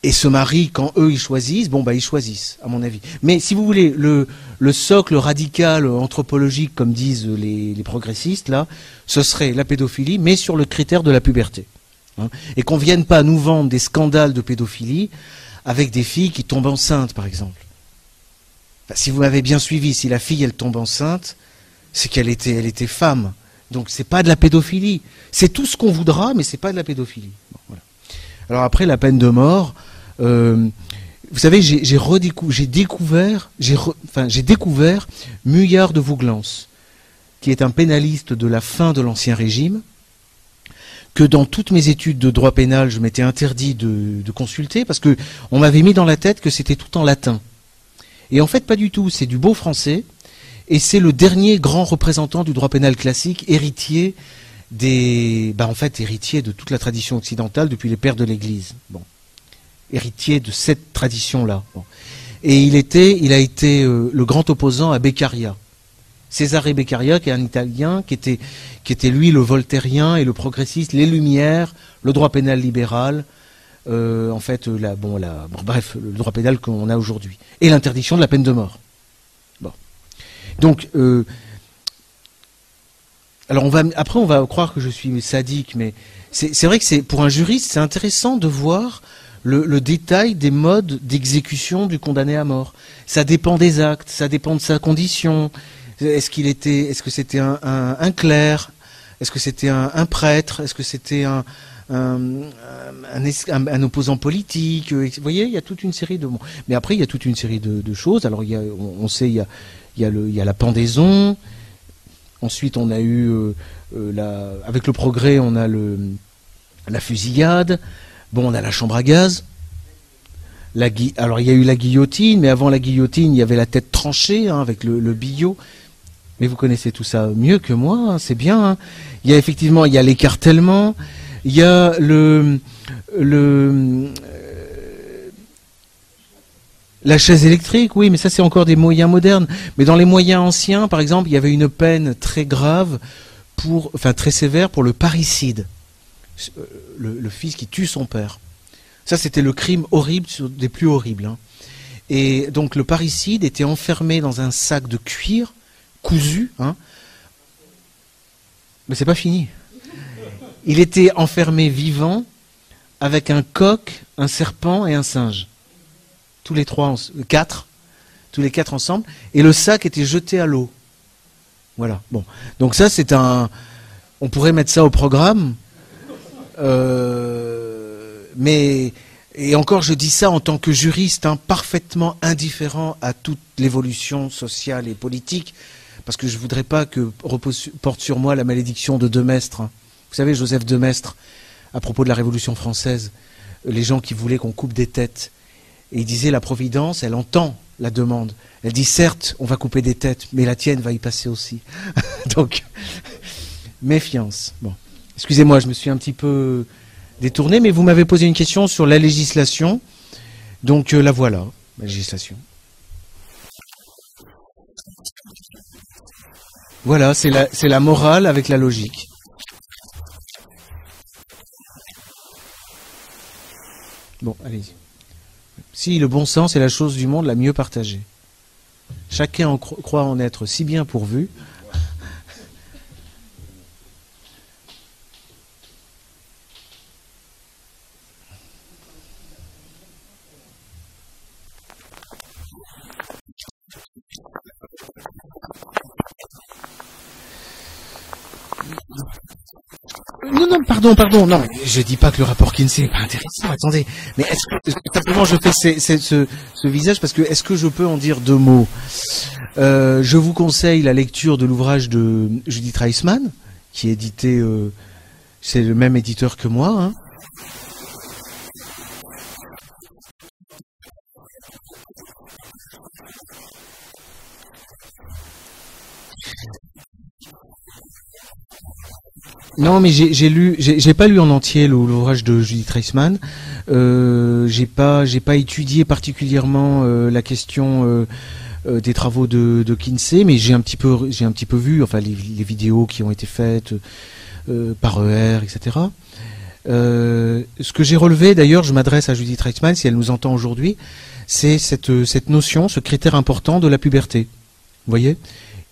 et se marient quand eux ils choisissent, bon bah ils choisissent, à mon avis. Mais si vous voulez, le, le socle radical anthropologique, comme disent les, progressistes, là, ce serait la pédophilie, mais sur le critère de la puberté. Hein. et qu'on vienne pas nous vendre des scandales de pédophilie avec des filles qui tombent enceintes, par exemple. si vous m'avez bien suivi, si la fille elle tombe enceinte, c'est qu'elle était, elle était femme. Donc c'est pas de la pédophilie. C'est tout ce qu'on voudra, mais c'est pas de la pédophilie. Alors après la peine de mort, euh, vous savez, j'ai découvert, Muyard de Vouglans, qui est un pénaliste de la fin de l'Ancien Régime, que dans toutes mes études de droit pénal, je m'étais interdit de, consulter parce que on m'avait mis dans la tête que c'était tout en latin. Et en fait, pas du tout. C'est du beau français. Et c'est le dernier grand représentant du droit pénal classique, héritier des, bah en fait, héritier de toute la tradition occidentale depuis les pères de l'Église. Bon, héritier de cette tradition-là. Et il était, il a été euh, le grand opposant à Beccaria. Cesare Beccaria, qui est un Italien, qui était, qui était lui le voltairien et le progressiste, les Lumières, le droit pénal libéral, euh, en fait, la, bon, bref, le droit pénal qu'on a aujourd'hui, et l'interdiction de la peine de mort. Bon. Donc, euh, alors on va, après on va croire que je suis sadique, mais c'est vrai que c'est pour un juriste, c'est intéressant de voir le, détail des modes d'exécution du condamné à mort. Ça dépend des actes, ça dépend de sa condition, est-ce qu'il était, est-ce que c'était un, clerc? Est-ce que c'était un, prêtre? Est-ce que c'était un, opposant politique? Vous voyez, il y a toute une série de. Mais après, il y a toute une série de, choses. Alors, on, sait, il y a, la pendaison. Ensuite, on a eu euh, euh, avec le progrès, on a la fusillade. Bon, on a la chambre à gaz. Alors il y a eu la guillotine, mais avant la guillotine, il y avait la tête tranchée hein, avec le, le billot. Mais vous connaissez tout ça mieux que moi, hein, c'est bien. Hein. Il y a effectivement, il y a l'écartèlement, il y a le, le euh, la chaise électrique, oui, mais ça c'est encore des moyens modernes. Mais dans les moyens anciens, par exemple, il y avait une peine très grave pour, enfin très sévère pour le parricide, le, fils qui tue son père. Ça c'était le crime horrible des plus horribles. Hein. Et donc le parricide était enfermé dans un sac de cuir cousu, hein. Mais c'est pas fini. Il était enfermé vivant avec un coq, un serpent et un singe. Tous les trois, quatre, tous les quatre ensemble. Et le sac était jeté à l'eau. Voilà. Bon. Donc ça, c'est un. On pourrait mettre ça au programme. Euh, mais et encore, je dis ça en tant que juriste, hein, parfaitement indifférent à toute l'évolution sociale et politique parce que je ne voudrais pas que repose, porte sur moi la malédiction de Demestre. Vous savez, Joseph Demestre, à propos de la Révolution française, les gens qui voulaient qu'on coupe des têtes. Et il disait, la Providence, elle entend la demande. Elle dit, certes, on va couper des têtes, mais la tienne va y passer aussi. Donc, méfiance. Bon, excusez-moi, je me suis un petit peu détourné, mais vous m'avez posé une question sur la législation. Donc, euh, la voilà, la législation. Voilà, c'est la, morale avec la logique. Bon, allez-y. Si le bon sens est la chose du monde la mieux partagée. Chacun croit en être si bien pourvu. Non, non, pardon, pardon, non, je dis pas que le rapport Kinsey n'est pas intéressant, attendez. Mais est-ce que, simplement je fais ce, visage parce que est-ce que je peux en dire deux mots? Euh, Je vous conseille la lecture de l'ouvrage de Judith Reisman, qui est édité, euh, c'est le même éditeur que moi, hein, Non, mais j'ai lu, j'ai pas lu en entier l'ouvrage de Judith Reisman. Euh, j'ai pas, j'ai pas étudié particulièrement euh, la question euh, euh, des travaux de, de Kinsey, mais j'ai un petit peu, j'ai un petit peu vu, enfin les, les vidéos qui ont été faites par ER, etc. ce que j'ai relevé, d'ailleurs, je m'adresse à Judith Reisman si elle nous entend aujourd'hui, c'est cette cette notion, ce critère important de la puberté. Vous voyez?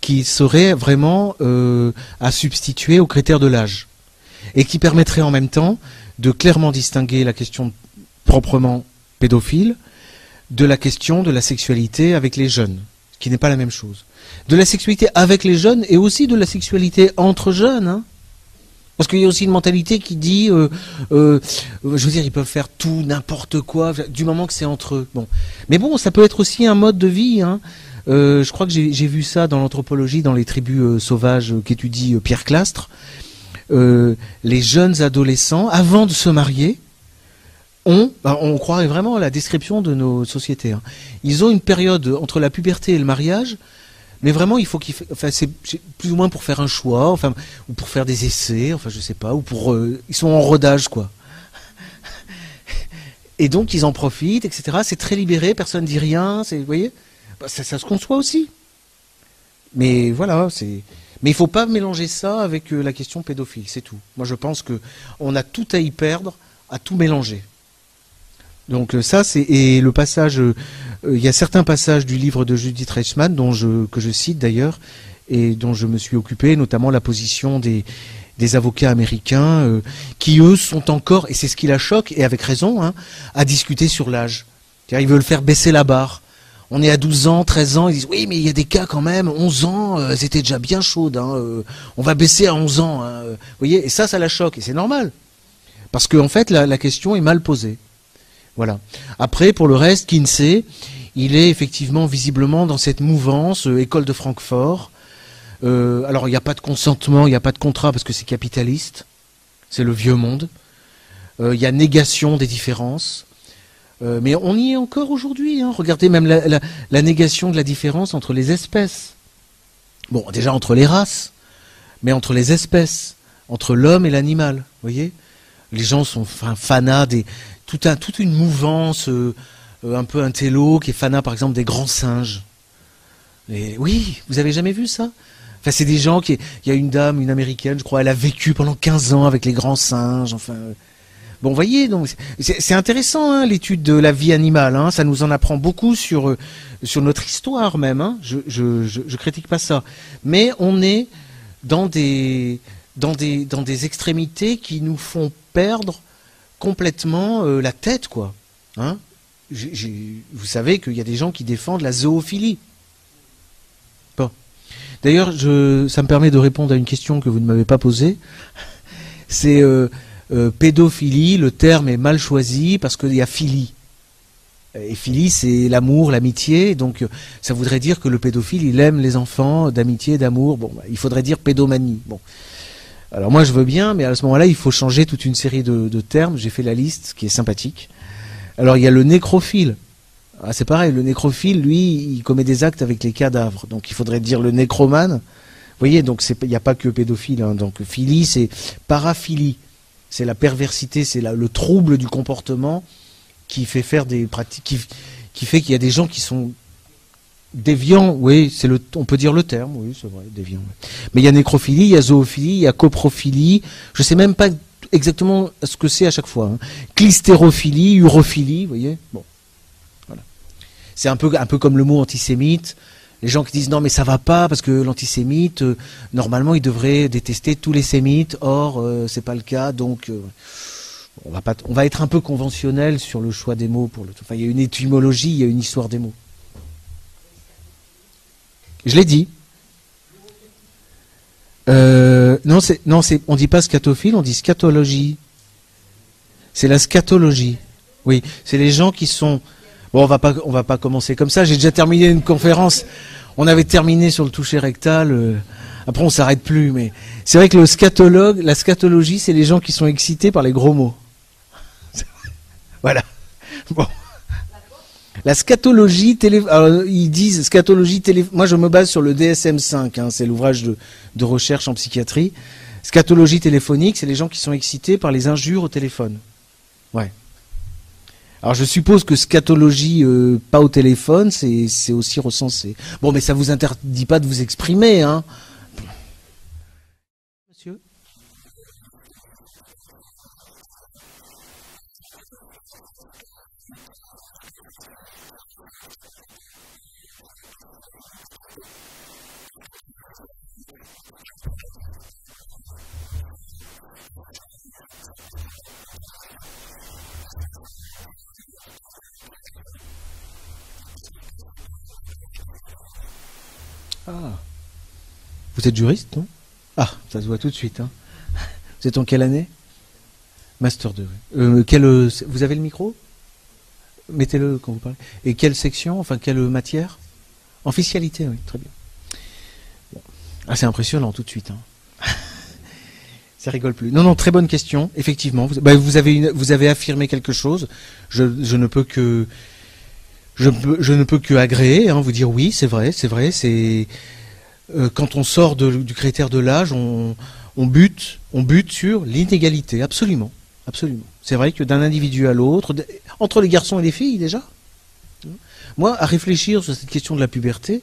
Qui serait vraiment euh, à substituer aux critères de l'âge et qui permettrait en même temps de clairement distinguer la question proprement pédophile de la question de la sexualité avec les jeunes, ce qui n'est pas la même chose. De la sexualité avec les jeunes et aussi de la sexualité entre jeunes. Hein. parce qu'il y a aussi une mentalité qui dit, euh, euh, je veux dire, ils peuvent faire tout, n'importe quoi, du moment que c'est entre eux. Bon, mais bon, ça peut être aussi un mode de vie. Hein. Euh, je crois que j'ai vu ça dans l'anthropologie, dans les tribus euh, sauvages qu'étudie euh, Pierre Clastre. les jeunes adolescents, avant de se marier, ont, bah, on croirait vraiment à la description de nos sociétés. Hein. Ils ont une période entre la puberté et le mariage, mais vraiment il faut qu'ils, enfin c'est plus ou moins pour faire un choix, enfin ou pour faire des essais, enfin je sais pas, ou pour, ils sont en rodage quoi. Et donc ils en profitent, etc. C'est très libéré, personne dit rien, vous voyez? Bah, ça, se conçoit aussi. Mais voilà, c'est. Mais il faut pas mélanger ça avec euh, la question pédophile, c'est tout. Moi, je pense que on a tout à y perdre, à tout mélanger. Donc euh, ça, c'est et le passage. Euh, il y a certains passages du livre de Judith Reichmann que je cite d'ailleurs et dont je me suis occupé, notamment la position des des avocats américains qui eux sont encore, et c'est ce qui la choque, et avec raison, hein, à discuter sur l'âge. Ils veulent faire baisser la barre on est à 12 ans, 13 ans, ils disent oui mais il y a des cas quand même, 11 ans, euh, c'était déjà bien chaude, hein, euh, on va baisser à 11 ans. Hein, vous voyez, et ça, ça la choque, et c'est normal. Parce qu'en en fait, la, question est mal posée. Voilà. Après, pour le reste, Kinsey, il est effectivement visiblement dans cette mouvance, euh, école de Francfort. alors, il n'y a pas de consentement, il n'y a pas de contrat parce que c'est capitaliste, c'est le vieux monde. Il y a négation des différences. Euh, mais on y est encore aujourd'hui. Hein. Regardez même la, négation de la différence entre les espèces. Bon, déjà entre les races, mais entre les espèces, entre l'homme et l'animal. voyez Les gens sont fanats des tout un, toute une mouvance euh, euh, un peu un télo qui est fanat par exemple des grands singes. Oui, vous avez jamais vu ça? Enfin, c'est des gens qui. Il y a une dame, une américaine, je crois, elle a vécu pendant 15 ans avec les grands singes. Enfin, Bon, voyez, donc c'est intéressant hein, l'étude de la vie animale. Hein, ça nous en apprend beaucoup sur euh, sur notre histoire même. Hein. Je, je, je, critique pas ça, mais on est dans des dans des dans des extrémités qui nous font perdre complètement euh, la tête, quoi. Vous savez qu'il y a des gens qui défendent la zoophilie. Bon. D'ailleurs, ça me permet de répondre à une question que vous ne m'avez pas posée. C'est euh, euh, pédophilie, le terme est mal choisi parce qu'il y a philie. Et philie, c'est l'amour, l'amitié. Donc, euh, ça voudrait dire que le pédophile, il aime les enfants d'amitié, d'amour. Bon, bah, il faudrait dire pédomanie. Alors moi, je veux bien, mais à ce moment-là, il faut changer toute une série de, termes. J'ai fait la liste, qui est sympathique. Alors, il y a le nécrophile. Ah, c'est pareil, le nécrophile, lui, il commet des actes avec les cadavres. Donc, il faudrait dire le nécromane. Vous voyez, donc il n'y a pas que pédophile. Hein. Donc, philie, c'est paraphilie c'est la perversité, c'est le trouble du comportement qui fait faire des pratiques, qui, fait qu'il y a des gens qui sont déviants, oui, on peut dire le terme, oui, c'est vrai, déviants. Mais il y a nécrophilie, il y a zoophilie, il y a coprophilie, je sais même pas exactement ce que c'est à chaque fois. Hein. Clystérophilie, urophilie, vous voyez, bon, voilà. C'est un peu comme le mot antisémite les gens qui disent non mais ça va pas parce que l'antisémite euh, normalement il devrait détester tous les sémites or euh, c'est pas le cas donc euh, on va être un peu conventionnel sur le choix des mots pour le enfin il y a une étymologie il y a une histoire des mots je l'ai dit non, c'est non, c'est on dit pas scatophile, on dit scatologie. C'est la scatologie. Oui, c'est les gens qui sont. Bon, on va pas, on va pas commencer comme ça. J'ai déjà terminé une conférence. On avait terminé sur le toucher rectal. euh, après, on s'arrête plus. Mais c'est vrai que le scatologue, la scatologie, c'est les gens qui sont excités par les gros mots. voilà. Bon. La scatologie télé, alors, ils disent scatologie télé. Moi, je me base sur le DSM-5. hein, c'est l'ouvrage de, de recherche en psychiatrie. Scatologie téléphonique, c'est les gens qui sont excités par les injures au téléphone. Ouais. Alors je suppose que scatologie euh, pas au téléphone, c'est aussi recensé. Bon, mais ça vous interdit pas de vous exprimer, hein Ah. Vous êtes juriste, non? Ah, ça se voit tout de suite. Hein. Vous êtes en quelle année? Master 2. oui. Euh, quelle, euh, vous avez le micro? Mettez-le quand vous parlez. Et quelle section Enfin, quelle matière? En fiscalité, oui, très bien. Ah, c'est impressionnant tout de suite. Hein. Ça rigole plus. Non, non, très bonne question. Effectivement, vous, bah, avez, vous avez affirmé quelque chose. Je ne peux que, je, ne peux que agréer, hein, vous dire oui, c'est vrai, c'est vrai. C'est euh, quand on sort du critère de l'âge, on, bute, on bute sur l'inégalité, absolument, absolument. C'est vrai que d'un individu à l'autre, entre les garçons et les filles déjà. Moi, à réfléchir sur cette question de la puberté,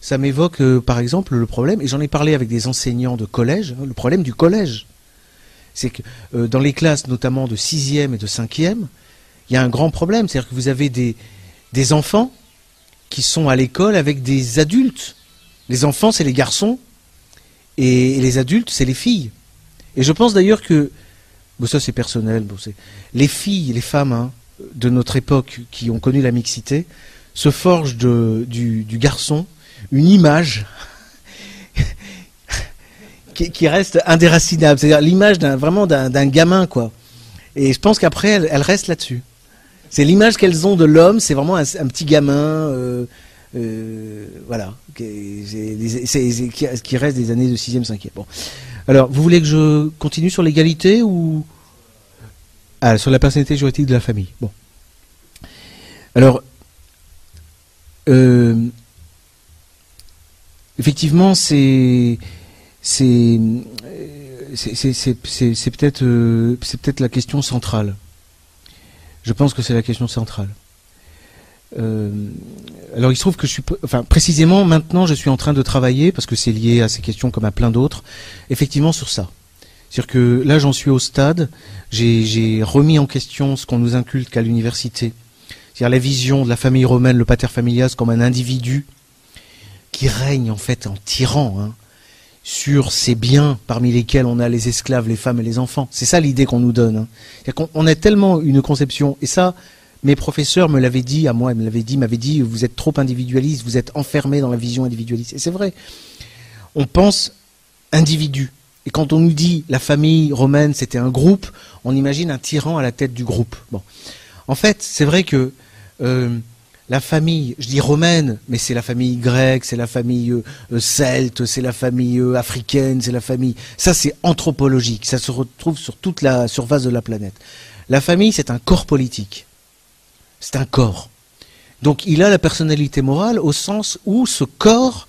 ça m'évoque euh, par exemple le problème, et j'en ai parlé avec des enseignants de collège, hein, le problème du collège. C'est que euh, dans les classes, notamment de 6e et de 5e, il y a un grand problème. C'est-à-dire que vous avez des, des enfants qui sont à l'école avec des adultes. Les enfants, c'est les garçons, et, les adultes, c'est les filles. Et je pense d'ailleurs que, bon, ça c'est personnel, bon, les filles, les femmes hein, de notre époque qui ont connu la mixité, se forgent du, garçon une image qui, reste indéracinable. C'est-à-dire l'image vraiment d'un, gamin, quoi. Et je pense qu'après, elles restent là-dessus. C'est l'image qu'elles ont de l'homme, c'est vraiment un, petit gamin, euh, euh, voilà, qui, reste des années de 6e, 5e. Bon. Alors, vous voulez que je continue sur l'égalité ou? Ah, sur la personnalité juridique de la famille Bon. Alors, effectivement, c'est peut-être la question centrale. Je pense que c'est la question centrale. Euh, alors il se trouve que je suis, enfin précisément maintenant je suis en train de travailler parce que c'est lié à ces questions comme à plein d'autres, effectivement sur ça. C'est-à-dire que là j'en suis au stade, j'ai remis en question ce qu'on nous inculque à l'université, c'est-à-dire la vision de la famille romaine, le pater familias comme un individu qui règne en fait en tyran hein, sur ces biens parmi lesquels on a les esclaves, les femmes et les enfants. C'est ça l'idée qu'on nous donne. Hein. On a tellement une conception, et ça, mes professeurs me l'avaient dit à moi, ils me l'avaient dit, m'avaient dit, vous êtes trop individualiste, vous êtes enfermé dans la vision individualiste. Et c'est vrai. On pense individu. Et quand on nous dit la famille romaine, c'était un groupe, on imagine un tyran à la tête du groupe. Bon. En fait, c'est vrai que euh, la famille, je dis romaine, mais c'est la famille grecque, c'est la famille euh, celte, c'est la famille euh, africaine, c'est la famille. Ça, c'est anthropologique. Ça se retrouve sur toute la surface de la planète. La famille, c'est un corps politique. C'est un corps. Donc, il a la personnalité morale au sens où ce corps,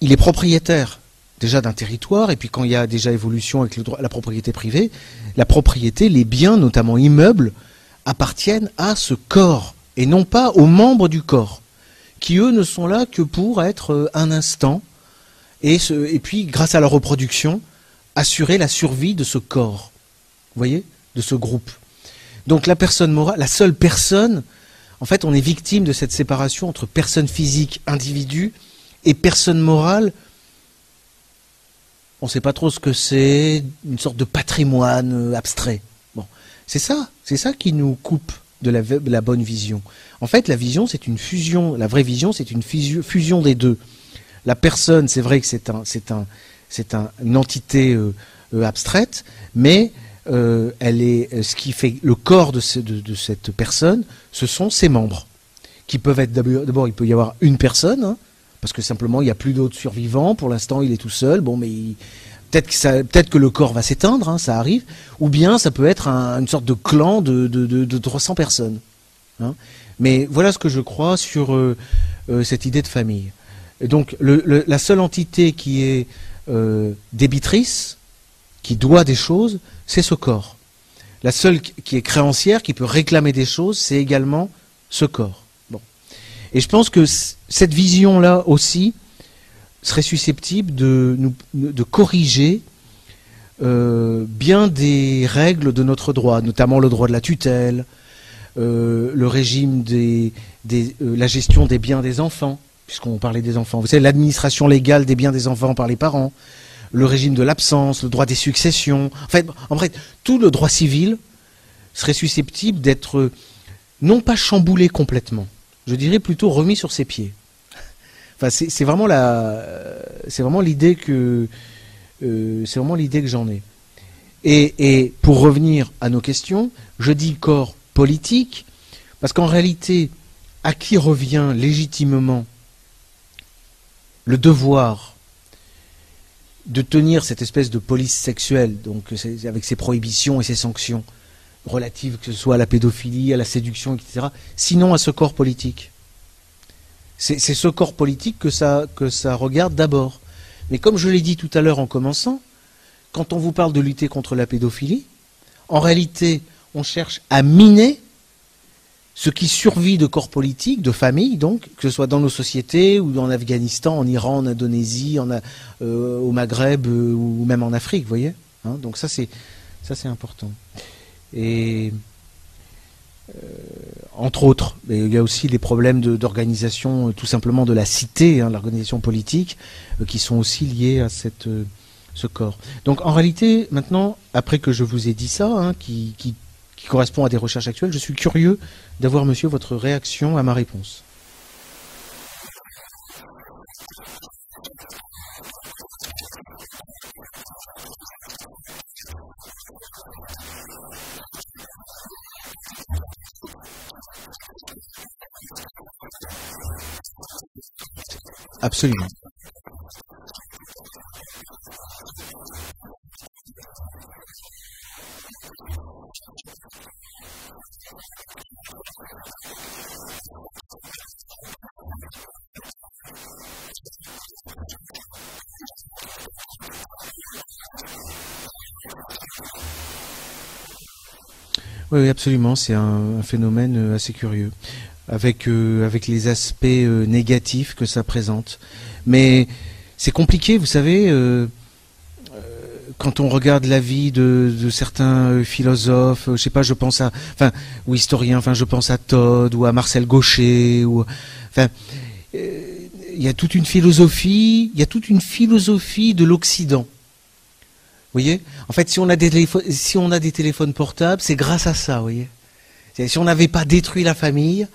il est propriétaire déjà d'un territoire, et puis quand il y a déjà évolution avec la propriété privée, la propriété, les biens, notamment immeubles, appartiennent à ce corps et non pas aux membres du corps, qui eux ne sont là que pour être euh, un instant, et, puis grâce à leur reproduction, assurer la survie de ce corps, vous voyez, de ce groupe. Donc la personne morale, la seule personne, en fait, on est victime de cette séparation entre personne physique, individu, et personne morale. On ne sait pas trop ce que c'est, une sorte de patrimoine euh, abstrait. Bon, c'est ça, c'est ça qui nous coupe de la, bonne vision. En fait, la vision, c'est une fusion. La vraie vision, c'est une fusion, des deux. La personne, c'est vrai que c'est un, c'est un, c'est une entité abstraite, mais elle est ce qui fait le corps de, cette personne, ce sont ses membres, qui peuvent être d'abord il peut y avoir une personne, hein, parce que simplement il n'y a plus d'autres survivants. Pour l'instant, il est tout seul. Bon, mais peut-être que le corps va s'éteindre, hein, ça arrive. Ou bien ça peut être une sorte de clan de, de, 300 personnes. Hein. Mais voilà ce que je crois sur euh, euh, cette idée de famille. Donc la seule entité qui est euh, débitrice, qui doit des choses, c'est ce corps. La seule qui est créancière, qui peut réclamer des choses, c'est également ce corps. Et je pense que cette vision-là aussi serait susceptible de, de corriger euh, bien des règles de notre droit, notamment le droit de la tutelle, euh, le régime des euh, la gestion des biens des enfants, puisqu'on parlait des enfants. Vous savez, l'administration légale des biens des enfants par les parents, le régime de l'absence, le droit des successions. En fait, en fait, tout le droit civil serait susceptible d'être non pas chamboulé complètement, je dirais plutôt remis sur ses pieds. C'est vraiment l'idée que, euh, c'est vraiment l'idée que j'en ai. Et, pour revenir à nos questions, je dis corps politique parce qu'en réalité, à qui revient légitimement le devoir de tenir cette espèce de police sexuelle, avec ses prohibitions et ses sanctions relatives, que ce soit à la pédophilie, à la séduction, etc., sinon à ce corps politique? C'est ce corps politique que ça, que regarde d'abord. Mais comme je l'ai dit tout à l'heure en commençant, quand on vous parle de lutter contre la pédophilie, en réalité, on cherche à miner ce qui survit de corps politiques, de familles, donc, que ce soit dans nos sociétés ou en Afghanistan, en Iran, en Indonésie, euh, au Maghreb euh, ou même en Afrique, vous voyez hein. Donc ça, c'est ça, c'est important. Et euh, entre autres, il y a aussi des problèmes d'organisation, euh, tout simplement de la cité, hein, l'organisation politique, euh, qui sont aussi liés à cette, ce corps. Donc en réalité, maintenant, après que je vous ai dit ça, hein, qui correspond à des recherches actuelles, je suis curieux d'avoir, monsieur, votre réaction à ma réponse. Absolument. Oui, absolument. C'est un, phénomène euh, assez curieux avec, euh, avec les aspects euh, négatifs que ça présente. Mais c'est compliqué, vous savez, euh, quand on regarde la vie de, certains philosophes, je sais pas, je pense à, enfin, ou historiens, enfin, je pense à Todd ou à Marcel Gaucher, enfin, il y a toute une philosophie, il y a toute une philosophie de l'Occident. Vous voyez? En fait, si on a des si on a des téléphones portables, c'est grâce à ça, vous voyez Si on n'avait pas détruit la famille,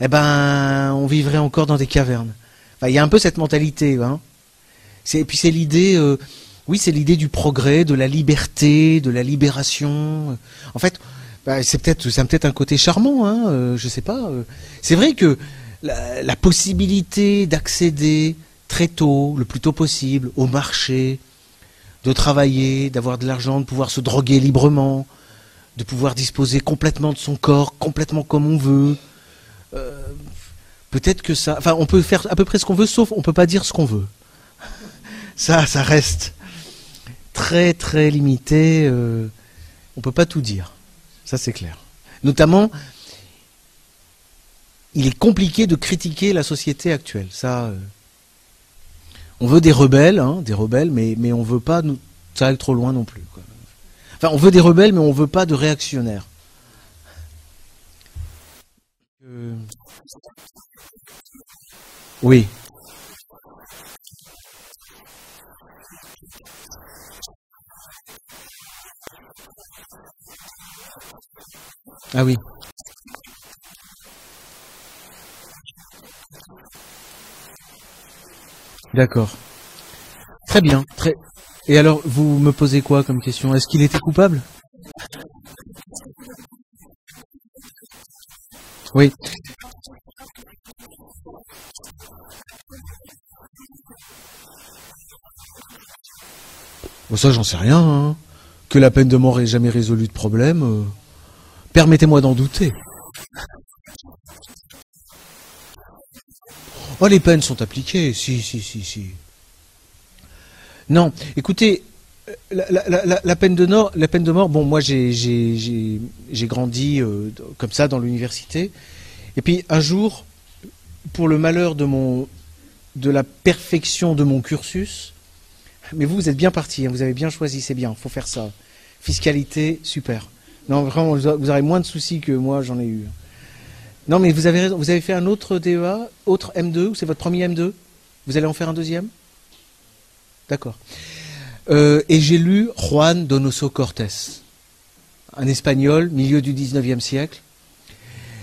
eh ben, on vivrait encore dans des cavernes. il y a un peu cette mentalité. Hein. Et puis c'est l'idée, euh, oui, c'est l'idée du progrès, de la liberté, de la libération. En fait, bah, c'est peut-être, peut-être un côté charmant, hein, euh, je sais pas. Euh. C'est vrai que la possibilité d'accéder très tôt, le plus tôt possible, au marché, de travailler, d'avoir de l'argent, de pouvoir se droguer librement, de pouvoir disposer complètement de son corps, complètement comme on veut, euh, peut-être que ça. Enfin, on peut faire à peu près ce qu'on veut, sauf on peut pas dire ce qu'on veut. Ça, ça reste très très limité. Euh, on peut pas tout dire. Ça, c'est clair. Notamment, il est compliqué de critiquer la société actuelle. Ça, euh, on veut des rebelles, hein, des rebelles, mais mais on veut pas nous, ça aille trop loin non plus. Enfin, on veut des rebelles, mais on veut pas de réactionnaires. Oui. Ah oui. D'accord. Très bien. Très... Et alors, vous me posez quoi comme question? Est-ce qu'il était coupable? Oui. Bon, ça, j'en sais rien. Hein. Que la peine de mort ait jamais résolu de problème, euh, permettez-moi d'en douter. Oh, les peines sont appliquées, si, si, si, si. Non, écoutez, la, peine de mort, la peine de mort, bon, moi j'ai grandi euh, comme ça dans l'université, et puis un jour, pour le malheur de la perfection de mon cursus, mais vous, vous êtes bien parti, hein, vous avez bien choisi, c'est bien, faut faire ça. Fiscalité, super. Non, vraiment, vous aurez moins de soucis que moi, j'en ai eu. Non, mais vous avez raison, vous avez fait un autre DEA, autre M2, ou c'est votre premier M2 Vous allez en faire un deuxième? D'accord. Euh, et j'ai lu Juan Donoso Cortés, un espagnol, milieu du 19e siècle.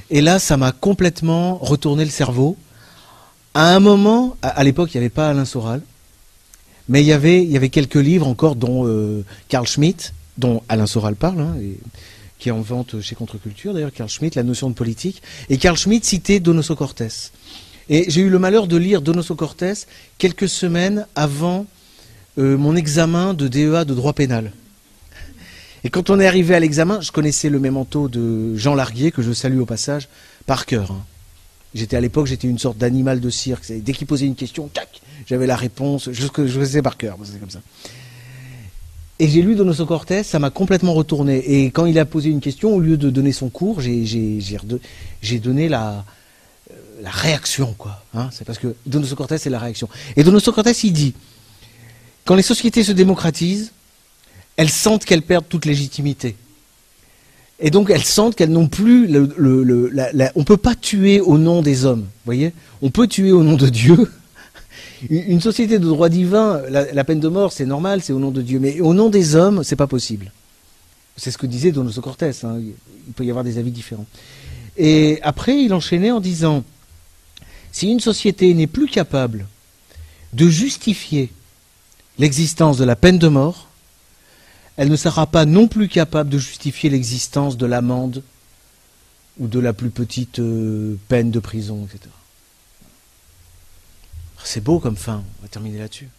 Et là, ça m'a complètement retourné le cerveau. À un moment, à, l'époque, il n'y avait pas Alain Soral. Mais il y avait, il y avait quelques livres encore, dont euh, Carl Schmitt, dont Alain Soral parle, hein, qui est en vente chez Contre-Culture, d'ailleurs, Carl Schmitt, La notion de politique. Et Carl Schmitt citait Donoso Cortés. Et j'ai eu le malheur de lire Donoso Cortés quelques semaines avant euh, mon examen de DEA de droit pénal. Et quand on est arrivé à l'examen, je connaissais le mémento de Jean Larguier, que je salue au passage, par cœur. Hein. J'étais à l'époque, j'étais une sorte d'animal de cirque. Dès qu'il posait une question, tac, j'avais la réponse, je, je sais par cœur, c'est comme ça. Et j'ai lu Donoso Cortés, ça m'a complètement retourné. Et quand il a posé une question, au lieu de donner son cours, j'ai donné la, euh, réaction. Hein. c'est parce que Donoso Cortés, c'est la réaction. Et Donoso Cortés, il dit, quand les sociétés se démocratisent, elles sentent qu'elles perdent toute légitimité. Et donc elles sentent qu'elles n'ont plus le, le, on peut pas tuer au nom des hommes, voyez On peut tuer au nom de Dieu. Une société de droit divin, la, peine de mort, c'est normal, c'est au nom de Dieu, mais au nom des hommes, c'est pas possible. C'est ce que disait Donoso Cortés. Hein. Il peut y avoir des avis différents. Et après, il enchaînait en disant si une société n'est plus capable de justifier l'existence de la peine de mort, elle ne sera pas non plus capable de justifier l'existence de l'amende ou de la plus petite euh, peine de prison, etc. C'est beau comme fin, on va terminer là-dessus.